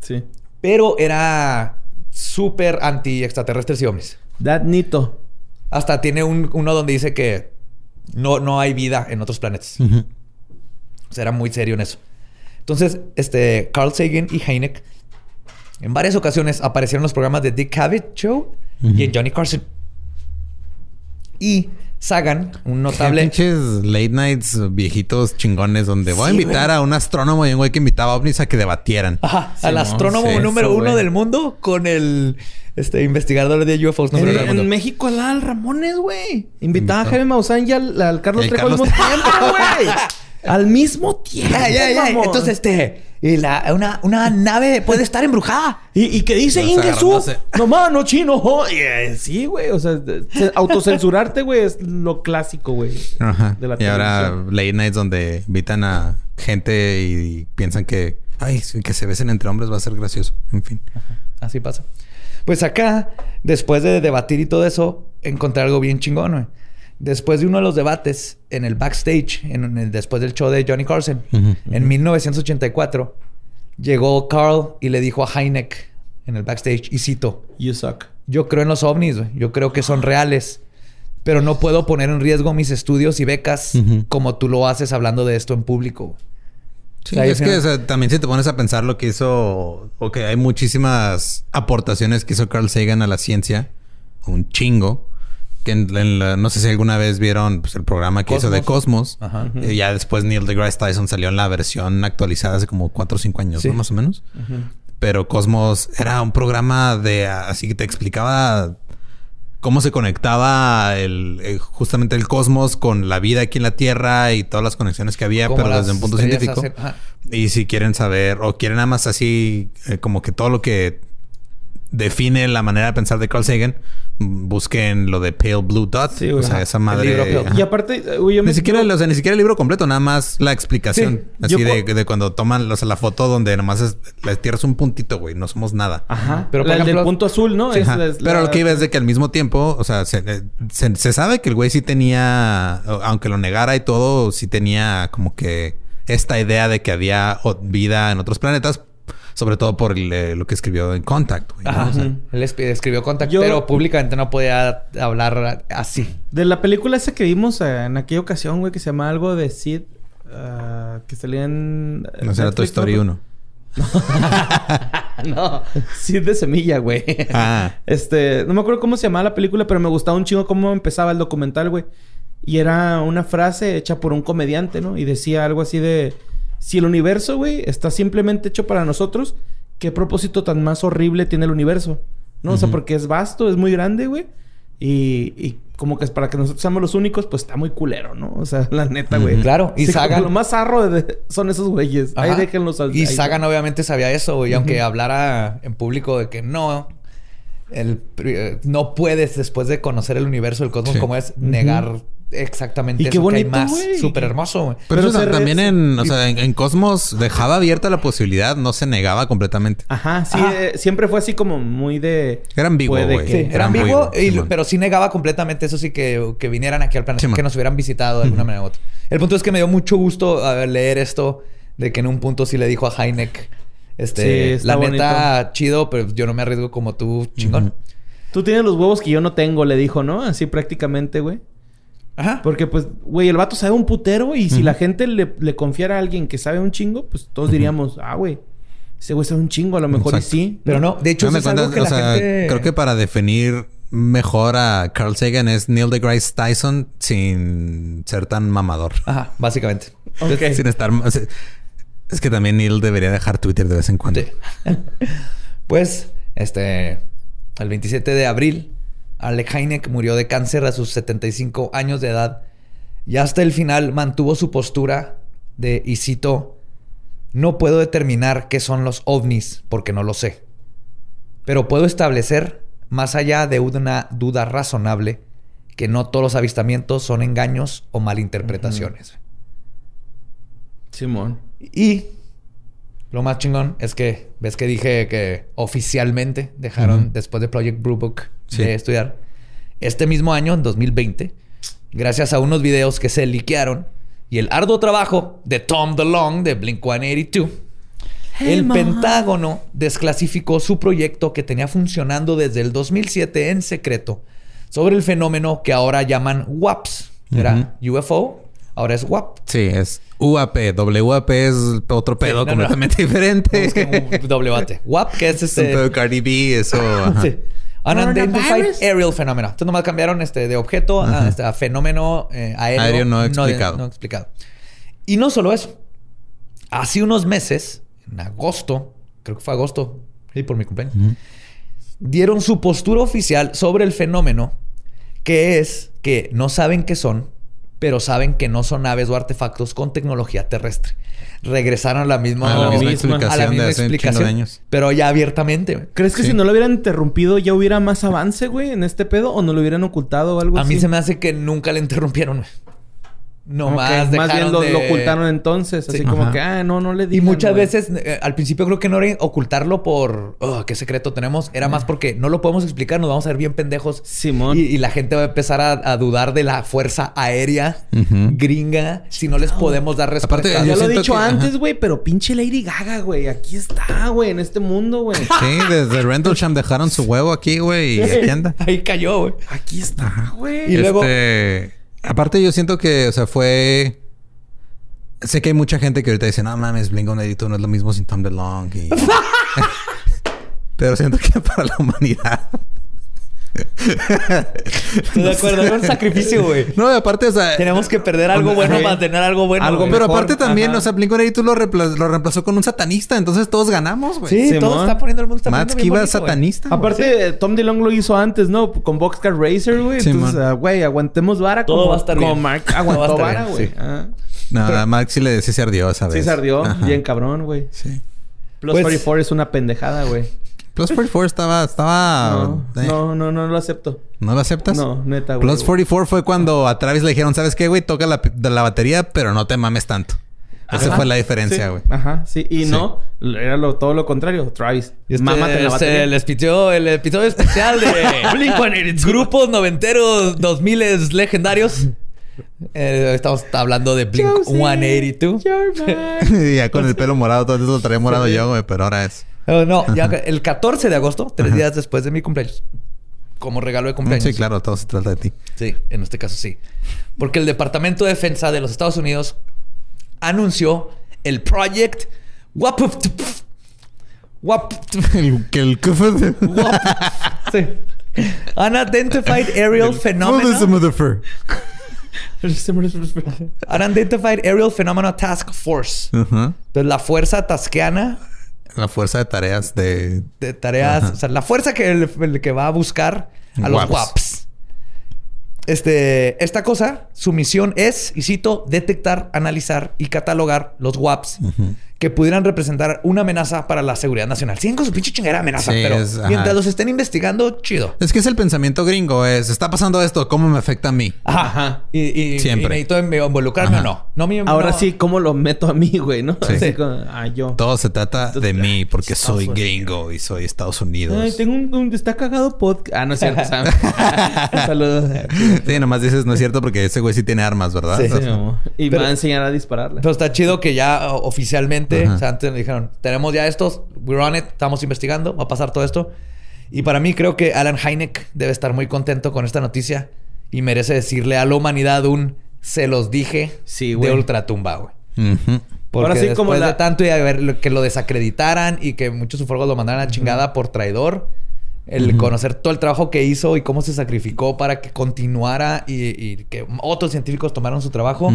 Sí. Pero era súper anti extraterrestres y ovnis. That Nito. Hasta tiene un- uno donde dice que no, no hay vida en otros planetas. Ujú. O sea, era muy serio en eso. Entonces, este, Carl Sagan y Heineck En varias ocasiones aparecieron en los programas de Dick Cavett Show y en Johnny Carson. Y Sagan, un notable... pinches late nights viejitos chingones donde voy a invitar güey. a un astrónomo y un güey que invitaba a ovnis a que debatieran. Ajá, al astrónomo sí, número eso, uno güey. del mundo con el este, investigador de UFOs En, número uno del en. México al Al Ramones, güey. Invitaba a Jaime Maussan y al, al Carlos El Trejo al Carlos mismo tiempo, güey. (laughs) (laughs) al mismo tiempo. Ya, ya, ya. mamón. Entonces, este, y la, una, una nave puede estar embrujada. ¿Y, y qué dice Ingesu? No mano, chino. jo. (laughs) Y, eh, sí, güey. O sea, se- (laughs) autocensurarte, güey, es lo clásico, güey. Ajá. de la y ahora late nights donde invitan a gente y piensan que, ay, que se besen entre hombres va a ser gracioso. En fin. Así pasa. Pues acá, después de debatir y todo eso, encontré algo bien chingón, güey. Después de uno de los debates en el backstage, en, en el- después del show de Johnny Carson, en 1984, llegó Carl y le dijo a Heineck en el backstage, y cito, You suck. yo creo en los ovnis, yo creo que son reales, pero no puedo poner en riesgo mis estudios y becas como tú lo haces hablando de esto en público. güey". Sí, O sea, es que sí- o sea, también si te pones a pensar lo que hizo, o que hay muchísimas aportaciones que hizo Carl Sagan a la ciencia, un chingo. Que en- en la- no sé si alguna vez vieron pues, el programa que hizo de Cosmos. Ajá. Y ya después Neil deGrasse Tyson salió en la versión actualizada hace como 4 o 5 años, Sí. ¿no? Más o menos. Pero Cosmos era un programa de así que te explicaba cómo se conectaba el, eh, justamente el cosmos con la vida aquí en la Tierra y todas las conexiones que había, Como pero desde un punto científico. hacen-. Y si quieren saber o quieren nada más así eh, como que todo lo que define la manera de pensar de Carl Sagan, busquen lo de Pale Blue Dot. Sí, o sea, Ajá. esa El madre. libro. Y aparte, me Ni siquiera, o sea, ni siquiera el libro completo, nada más la explicación. Sí. Así de, de cuando toman o sea, la foto donde nomás es, la Tierra es un puntito, güey, no somos nada. Ajá. Pero, por el del ejemplo- punto azul, ¿no? Es- Ajá. es Pero la- lo que iba es de que al mismo tiempo, o sea, se, eh, se- se sabe que el güey sí tenía, aunque lo negara y todo, sí tenía como que esta idea de que había vida en otros planetas, sobre todo por el, eh, lo que escribió en Contact. güey, ¿no? Ajá. O sea, Él escribió Contact, Yo- pero públicamente no podía hablar así. De la película esa que vimos eh, en aquella ocasión, güey, que se llama algo de Sid, ah, que salía en. eh, no será Toy Story ¿no? 1. (laughs) no, Sid de semilla, güey. Ah. Este, no me acuerdo cómo se llamaba la película, pero me gustaba un chingo cómo empezaba el documental, güey. Y era una frase hecha por un comediante, ¿no? Y decía algo así de: Si el universo, güey, está simplemente hecho para nosotros, ¿qué propósito tan más horrible tiene el universo? ¿No? O sea, porque es vasto, es muy grande, güey. Y, y como que es para que nosotros seamos los únicos, pues está muy culero, ¿no? O sea, (laughs) la neta, güey. Claro, y Sí, Sagan- Lo más zarro de- son esos güeyes. Ahí déjenlos al- Y ahí. Sagan obviamente sabía eso, güey. Aunque hablara en público de que no... El, eh, no puedes, después de conocer el universo, el cosmos Sí. como es, negar exactamente Y qué eso que hay bonito, más. Súper hermoso, güey. Pero, Pero eso también en, o sea, en, en Cosmos dejaba abierta la posibilidad, no se negaba completamente. Ajá, sí, Ajá. eh, siempre fue así como muy de. Era ambiguo, güey. Sí, Era era ambiguo, y- pero sí negaba completamente eso sí que, que vinieran aquí al planeta, Simón. que nos hubieran visitado de alguna manera u otra. El punto es que me dio mucho gusto a ver, leer esto, de que en un punto sí le dijo a Heineck, Sí, este, la neta, chido, pero yo no me arriesgo como tú, chingón. Tú tienes los huevos que yo no tengo, le dijo, ¿no? Así prácticamente, güey. Ajá. Porque, pues, güey, el vato sabe un putero y si la gente le, le confiara a alguien que sabe un chingo, pues todos diríamos, ah, güey, ese güey sabe un chingo, a lo mejor Exacto. y sí. Pero no, de hecho, No me eso es algo cuentas, que o la sea, gente... creo que para definir mejor a Carl Sagan es Neil deGrasse Tyson sin ser tan mamador. Ajá, básicamente. Ok. Sin estar... o sea, es que también Neil debería dejar Twitter de vez en cuando. Sí. (laughs) pues, este, el 27 de abril, Alec Heineck murió de cáncer a sus 75 años de edad y hasta el final mantuvo su postura de, y cito, no puedo determinar qué son los ovnis porque no lo sé, pero puedo establecer, más allá de una duda razonable, que no todos los avistamientos son engaños o malinterpretaciones. Simón. Y lo más chingón es que, ves que dije que oficialmente dejaron después de Project Blue Book Sí. de estudiar. Este mismo año, en 2020, gracias a unos videos que se liquearon y el arduo trabajo de Tom DeLong de Blink 182, el Pentágono desclasificó su proyecto que tenía funcionando desde el 2007 en secreto sobre el fenómeno que ahora llaman WAPS. Era UFO, Ahora es WAP. Sí, es UAP. WAP es otro pedo no, no. completamente diferente. Es que un doble bate. (laughs) WAP, que es Es un este... pedo Cardi B, eso. (laughs) Sí. Unidentified. Aerial Phenomena. Entonces nomás cambiaron este de objeto a, este, a fenómeno eh, aéreo, Aéreo no explicado. no explicado. Y no solo eso. Hace unos meses, en agosto, creo que fue agosto, sí, por mi cumpleaños, dieron su postura oficial sobre el fenómeno, que es que no saben qué son, pero saben que no son naves o artefactos con tecnología terrestre. Regresaron a la misma, A la misma misma- a la explicación de hace explicación, de años. pero ya abiertamente. güey. ¿Crees que Sí. si no lo hubieran interrumpido ya hubiera más avance, güey, en este pedo? ¿O no lo hubieran ocultado o algo A así? mí se me hace que nunca le interrumpieron. güey. No Ok, más Más bien lo, de- lo ocultaron entonces. Así Sí. como Ajá. que, ah, no, no le Y digan, muchas güey. veces, eh, al principio creo que no era ocultarlo por "Oh, qué secreto tenemos. Era más porque no lo podemos explicar, nos vamos a ver bien pendejos. Simón. Y, y la gente va a empezar a, a dudar de la fuerza aérea gringa si no les podemos dar respuesta. Aparte, Ya yo lo he dicho que- antes, ajá. güey, pero pinche Lady Gaga, güey. Aquí está, güey, en este mundo, güey. (laughs) Sí, desde Rendlesham dejaron su huevo aquí, güey. Y aquí anda. Ahí cayó, güey. Aquí está, güey. Y luego- Este, aparte, yo siento que, o sea, fue. Sé que hay mucha gente que ahorita dice, no mames, Blink 182 no es lo mismo sin Tom DeLonge. Y... (laughs) (laughs) Pero siento que para la humanidad. Estoy de acuerdo, era un sacrificio, güey. No, y aparte, o sea. Tenemos que perder algo bueno para tener algo bueno. Algo. Pero mejor, aparte también, ajá. o sea, 182 lo, reempla- lo reemplazó con un satanista. Entonces todos ganamos, güey. Sí, Simón. todo está poniendo el mundo está Matt poniendo bien Skiba bonito, güey. satanista. Aparte, eh, Tom DeLonge lo hizo antes, ¿no? Con Boxcar Racer, güey. Sí, Entonces, ah, güey, aguantemos vara Todo como, va a estar como bien. Mark aguantó vara, güey. sí. Ah. No, a Mark sí le sí se ardió esa vez. Sí se ardió. Ajá. Bien cabrón, güey. Sí. Plus Pues- 44 es una pendejada, güey. Plus 44 estaba... estaba No, eh, no, no, no lo acepto. ¿No lo aceptas? No, neta, güey. Plus 44 fue cuando a Travis le dijeron, ¿sabes qué, güey? Toca la, de la batería, pero no te mames tanto. Esa Ajá. fue la diferencia, Sí. güey. Ajá, sí. Y Sí. no, era lo, todo lo contrario. Travis. Este, Mámate en la batería. les pitió el episodio especial de (laughs) Blink-182. grupos noventeros 2000 legendarios. Eh, estamos hablando de Blink Josie, 182. you're (laughs) mine. Y ya con el pelo morado, todo eso lo traía morado yo, güey, pero ahora es. No, ya el 14 de agosto, tres días después de mi cumpleaños. Como regalo de cumpleaños. Sí, claro, todo se trata de ti. Sí, en este caso sí. Porque el Departamento de Defensa de los Estados Unidos anunció el Project WAP. WAP. El, que el. Sí. Unidentified Aerial Phenomena. motherfucker. Unidentified Aerial Phenomena Task Force. Ajá. Entonces, la fuerza tasqueana La fuerza de tareas de... de tareas, Ajá. o sea, la fuerza que, el, el que va a buscar a los Waps. WAPs. Este, esta cosa, su misión es, y cito, detectar, analizar y catalogar los WAPs que pudieran representar una amenaza para la seguridad nacional. Siguen con su pinche chingera amenaza, Sí, pero es- mientras los estén investigando, chido. Es que es el pensamiento gringo, es... Está pasando esto, ¿cómo me afecta a mí? Ajá. Ajá. Y, y, Siempre. y necesito involucrarme Ajá. o no. No me- Ahora no. sí, ¿cómo lo meto a mí, güey? ¿No? Sí. Así como, ah, yo. Todo se trata de mí porque Estados soy Unidos. gringo y soy Estados Unidos. Ay, tengo un, un- está cagado podcast. Ah, no es cierto. (laughs) Sam. Saludos. Sí, nomás dices, no es cierto porque ese güey sí tiene armas, ¿verdad? Sí. Sí, y Pero- me va a enseñar a dispararle. Pero está chido que ya o- oficialmente, Ajá. o sea, antes le dijeron, tenemos ya estos, we're on it, estamos investigando, va a pasar todo esto. Y para mí creo que Alan Hynek debe estar muy contento con esta noticia y merece decirle a la humanidad un se los dije Sí, de ultratumba, güey. Ujú. Porque Ahora sí, después como la- de tanto y a ver que lo desacreditaran y que muchos ufólogos lo mandaran a chingada por traidor, el conocer todo el trabajo que hizo y cómo se sacrificó para que continuara y, y que otros científicos tomaron su trabajo.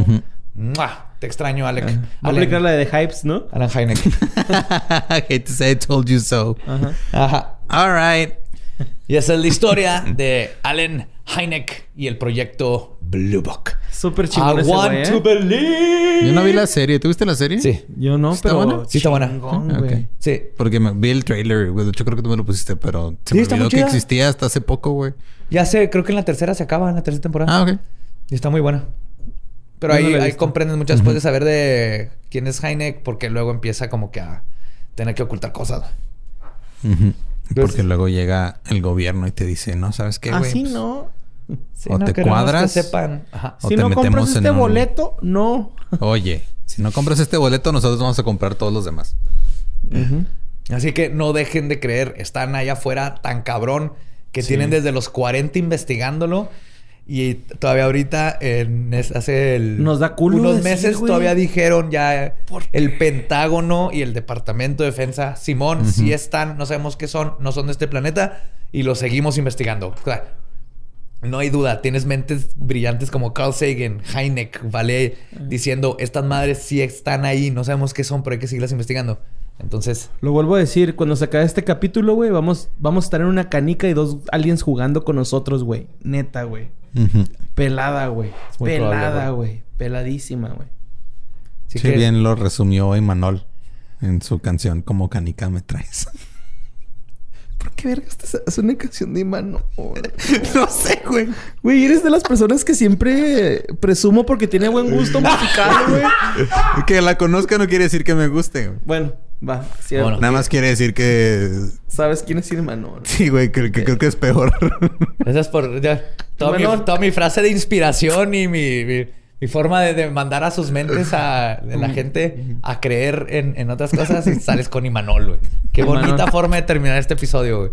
¡Mua! Te extraño, Alec. Va a Alan, aplicar la de Hypes, ¿no? Alan Hynek. (laughs) Hate to say I told you so. Ajá. Ajá. All right. (laughs) Y esa es la historia de Alan Hynek y el proyecto Blue Book. Súper I chingón ese want güey, to ¿eh? believe. Yo no vi la serie. ¿Tú viste la serie? Sí. Yo no, ¿Está pero... buena? Sí está buena. chingón, Ah. Sí. Porque me vi el trailer, güey. De hecho, creo que tú me lo pusiste, pero se Sí, me olvidó que existía hasta hace poco, güey. Ya sé, creo que en la tercera se acaba, en la tercera temporada. Ah, ok. Y está muy buena. Pero no ahí, ahí comprendes mucho después de saber de quién es Hynek, porque luego empieza como que a tener que ocultar cosas. Entonces- Porque luego llega el gobierno y te dice, no, ¿sabes qué, güey? Así no. Sí, O te cuadras. Que sepan. Ajá. O Si te no compras metemos este un- boleto, no. Oye, si no compras este boleto, nosotros vamos a comprar todos los demás. Así que no dejen de creer. Están allá afuera tan cabrón que Sí. tienen desde los 40 investigándolo. Y todavía ahorita, en hace el- Nos da culo unos decir, meses, güey. todavía dijeron ya el Pentágono y el Departamento de Defensa, Simón, sí están, no sabemos qué son, no son de este planeta y lo seguimos investigando. O sea, no hay duda, tienes mentes brillantes como Carl Sagan, Heineck, Vale, diciendo estas madres sí están ahí, no sabemos qué son, pero hay que seguirlas investigando. Entonces, Lo vuelvo a decir, cuando se acabe este capítulo, güey, vamos, vamos a estar en una canica y dos aliens jugando con nosotros, güey. Neta, güey. Pelada, güey. Pelada, güey. Peladísima, güey. sí que- bien lo resumió Imanol en su canción Como canica me traes. (laughs) ¿Por qué vergas te hace una canción de mano? (laughs) no sé, güey. Güey, eres de las personas que siempre presumo porque tiene buen gusto (laughs) musical, güey. Que la conozca no quiere decir que me guste. güey. Bueno, va. cierto. Bueno. Nada más quiere decir que... ¿Sabes quién es Irmano? Sí, güey, que, que creo que es peor. (laughs) Gracias por ya, toda, mi, Bueno. toda mi frase de inspiración y mi, mi- mi forma de, de mandar a sus mentes a de la gente a creer en, en otras cosas y sales con Imanol, güey. Qué Imanol. bonita forma de terminar este episodio, güey.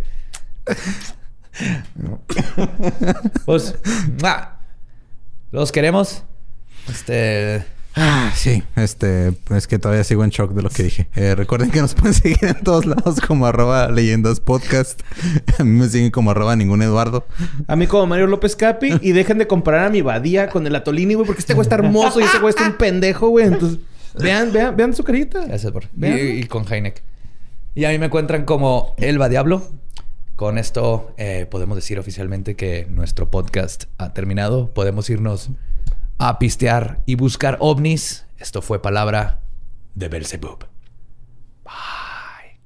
pues, ¡mua! los queremos. Este. Ah, sí, este, es que todavía sigo en shock de lo que dije. Eh, recuerden que nos pueden (laughs) seguir en todos lados como arroba leyendas podcast. A mí me siguen como arroba ningún Eduardo. A mí como Mario López Capi. Y dejen de comparar a mi Badía con el Atolini, güey. Porque este güey está hermoso y ese güey está un pendejo, güey. Entonces, vean, vean, vean su carita. Gracias por. Y, y con Heineck. Y a mí me encuentran como Elba Diablo. Con esto eh, podemos decir oficialmente que nuestro podcast ha terminado. Podemos irnos a pistear y buscar ovnis. Esto fue palabra de Belzebub. Bye.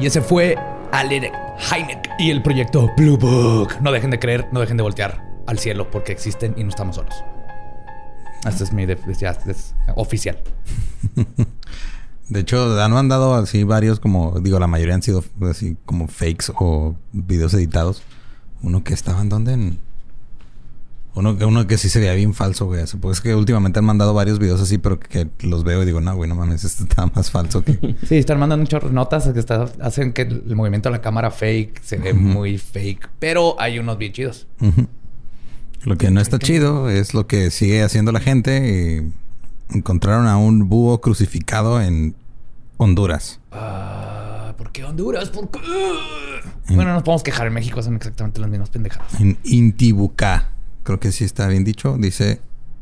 Y ese fue Alec Heineck y el proyecto Blue Book. No dejen de creer, no dejen de voltear al cielo porque existen y no estamos solos. Este es mi ya, es oficial. (laughs) De hecho, han mandado así varios, como digo, la mayoría han sido así como fakes o videos editados. Uno que estaba en donde en. Uno, que- uno que sí se veía bien falso, güey. Pues es que últimamente han mandado varios videos así, pero que los veo y digo, no, güey, no mames, este está más falso que. (laughs) Sí, están mandando muchas notas que está- hacen que el movimiento de la cámara fake se ve muy fake, pero hay unos bien chidos. Ujú. Lo que no está chido es lo que sigue haciendo la gente. y encontraron a un búho crucificado en Honduras. Ah, ¿Por qué Honduras? ¿Por qué? Bueno, no nos podemos quejar. En México son exactamente las mismas pendejadas. En Intibucá. Creo que sí está bien dicho. Dice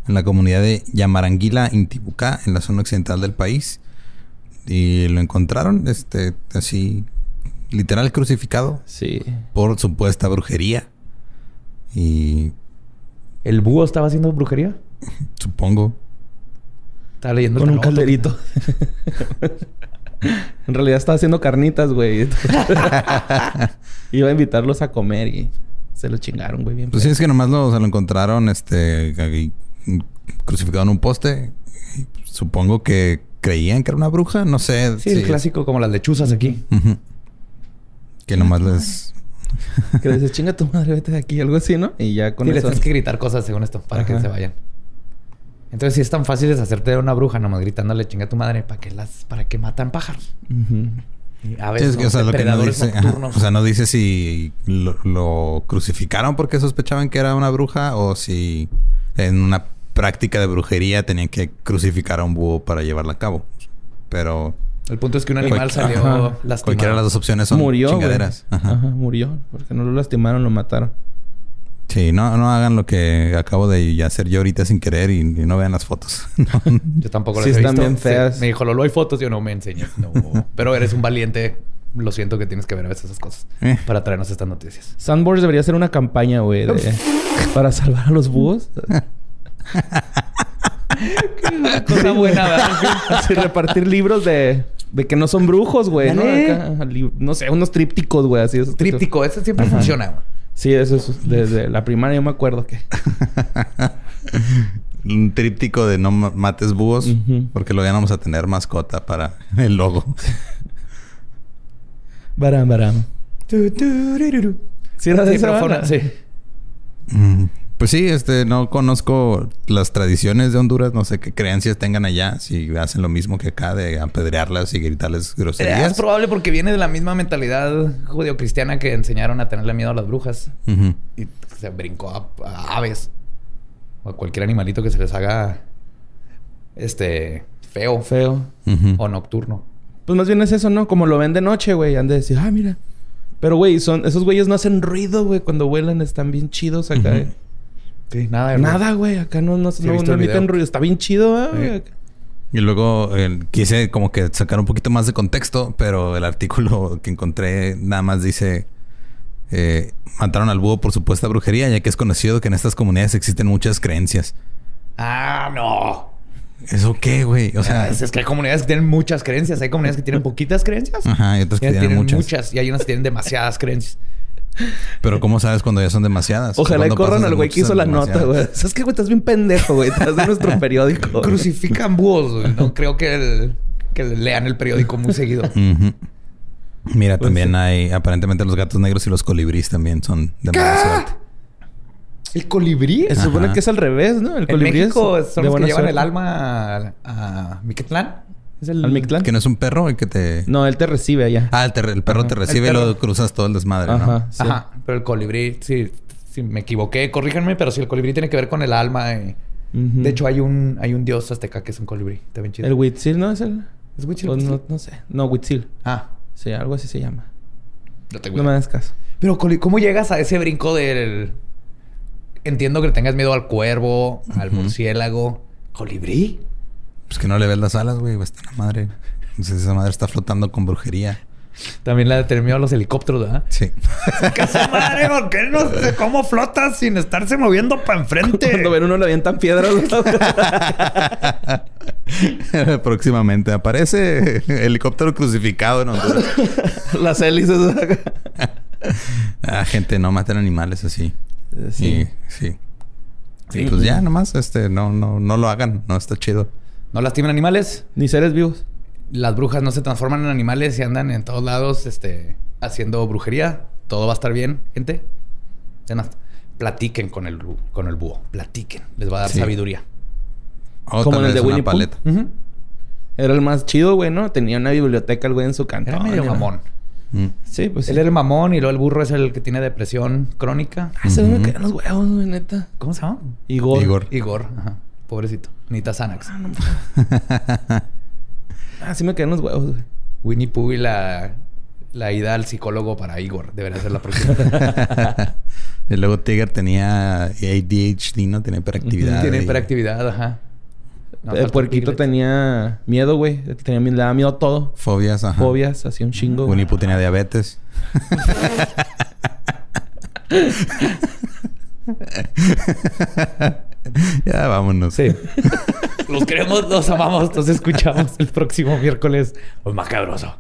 en la comunidad de Yamaranguila, Intibucá, en la zona occidental del país. Y lo encontraron, este, así, literal crucificado Sí. por supuesta brujería. Y ¿El búho estaba haciendo brujería? (laughs) supongo. Estaba leyendo el Con un calderito. (laughs) en realidad estaba haciendo carnitas, güey. (laughs) Iba a invitarlos a comer y se lo chingaron, güey. Bien Pues sí, es que nomás lo, se lo encontraron este, crucificado en un poste. Y supongo que creían que era una bruja, no sé. Sí, el si- clásico como las lechuzas aquí. Que nomás les... (laughs) Que le dices, chinga tu madre, vete de aquí, algo así, ¿no? Y ya con Sí, les eso. tienes que gritar cosas según esto para que se vayan. Entonces, si es tan fácil deshacerte de una bruja, nomás gritándole chinga a tu madre para que las, para que matan pájaros. A Sí, veces es que, o sea, lo que no depredadores dice, ajá, nocturnos. o sea, no dice si lo, lo crucificaron porque sospechaban que era una bruja o si en una práctica de brujería tenían que crucificar a un búho para llevarla a cabo. Pero el punto es que un animal Cualquier- salió Ajá. lastimado. cualquiera de las dos opciones son murió, chingaderas. Ajá. Ajá, murió. Porque no lo lastimaron, lo mataron. Sí, no, no hagan lo que acabo de hacer yo ahorita sin querer y, y no vean las fotos. (laughs) No. Yo tampoco Sí las he están visto. bien feas. Sí, Me dijo, Lolo, hay fotos. Yo no me enseñas. No. Pero eres un valiente. Lo siento que tienes que ver a veces esas cosas. Eh. Para traernos estas noticias. Sandboards debería hacer una campaña, güey, de- para salvar a los búhos. (laughs) Cosa buena, ¿verdad? (laughs) Así repartir libros de, de que no son brujos, güey, ¿no? Acá, no sé, unos trípticos, güey, así. esos Tríptico. Eso siempre Ajá. funciona. güey. Sí, eso es desde la primaria yo me acuerdo que. (laughs) Un tríptico de no ma- mates búhos Ujú. porque lo íbamos a tener mascota para (laughs) el logo. Baram, baram. Sí, era de Sí, esa pero fue banda? una- sí. Mm, Pues sí, este, no conozco las tradiciones de Honduras, no sé qué creencias tengan allá, si hacen lo mismo que acá de apedrearlas y gritarles Es groserías. probable porque viene de la misma mentalidad judeocristiana que enseñaron a tenerle miedo a las brujas. Y se brincó a, a aves. O a cualquier animalito que se les haga este feo, Feo. O nocturno. Pues más bien es eso, ¿no? Como lo ven de noche, güey. Han de decir, ah, mira. Pero, güey, son... esos güeyes no hacen ruido, güey. Cuando vuelan están bien chidos acá. Eh. Sí, nada de Nada, güey. Acá no, no, no, no emiten ruido. Está bien chido, ¿eh, güey. Y luego eh, quise como que sacar un poquito más de contexto, pero el artículo (laughs) que encontré nada más dice... eh, mataron al búho por supuesta brujería, ya que es conocido que en estas comunidades existen muchas creencias. Ah, no. ¿Eso qué, güey? O sea... es, es que hay comunidades que tienen muchas creencias. Hay comunidades que tienen poquitas creencias. Ajá, hay otras Y que tienen tienen muchas. muchas. Y hay unas que tienen demasiadas creencias. Pero ¿cómo sabes cuando ya son demasiadas? Ojalá y ¿Cuándo corran al güey que hizo la nota, güey. ¿Sabes qué, güey? Estás bien pendejo, güey. Estás de nuestro (laughs) periódico. Crucifican búhos. güey. No creo que, el- que lean el periódico muy seguido. (laughs) Mira, Pues también sí. hay... Aparentemente los gatos negros y los colibríes también son de mala suerte. ¿El colibrí? Se supone que es al revés, ¿no? El En colibrí es México de son los que llevan el alma a, a Miquetlán. ¿Es el ¿Al Mictlán? Que no es un perro el que te... No, él te recibe allá. Ah, el, perro Ajá. te recibe y luego cruzas todo el desmadre, ¿no? Ajá. sí. Ajá, pero el colibrí, sí, sí, me equivoqué, corríjanme, pero sí, el colibrí tiene que ver con el alma. Ujú. De hecho, hay un, hay un dios azteca que es un colibrí. Está bien chido. El Huitzil, ¿no? Es el... ¿Es Huitzil? Pues no, no sé. No, Huitzil. Ah, Sí, algo así se llama. no tengo No me das caso. Pero, coli- ¿cómo llegas a ese brinco del... Entiendo que le tengas miedo al cuervo, al murciélago. ¿Colibrí? Pues que no le ves las alas, güey. Está la madre. Entonces esa madre está flotando con brujería. También la de tener miedo a los helicópteros, ¿verdad? Sí. ¿Qué madre? ¿Por qué no sé cómo flotas sin estarse moviendo para enfrente? Cuando ven uno le avientan piedras. (laughs) Próximamente aparece helicóptero crucificado en Honduras. (laughs) Las hélices. (laughs) Ah, gente, no maten animales así. sí. Y, sí. Y pues ya, nomás, este, no, no, no lo hagan. No está chido. ¿No lastimen animales? Ni seres vivos. Las brujas no se transforman en animales y andan en todos lados este, haciendo brujería. Todo va a estar bien, gente. Platiquen con el, con el búho. Platiquen. Les va a dar Sí. sabiduría. O Como en el de Winnie paleta. Era el más chido, güey, ¿no? Tenía una biblioteca el güey en su cantón. Era medio mamón. Mm. Sí, pues sí. Él era el mamón y luego el burro es el que tiene depresión crónica. Ah, se me caían los huevos, güey, neta. ¿Cómo se llama? Igor. Igor. Igor. Ajá. Pobrecito. Necesita Xanax. (laughs) Ah, sí me caían los huevos, güey. Winnie Pooh y la, la ida al psicólogo para Igor. Debería ser la próxima. (laughs) y luego Tiger tenía ADHD, ¿no? Tenía hiperactividad. Tiene y- hiperactividad, ajá. No, el puerquito tenía miedo, güey. Tenía, le daba miedo a todo. Fobias, ajá. Fobias, hacía un chingo. Winnie Pooh tenía diabetes. (laughs) (laughs) ya vámonos. Sí. los queremos, los amamos. Nos escuchamos el próximo miércoles. Pues macabroso.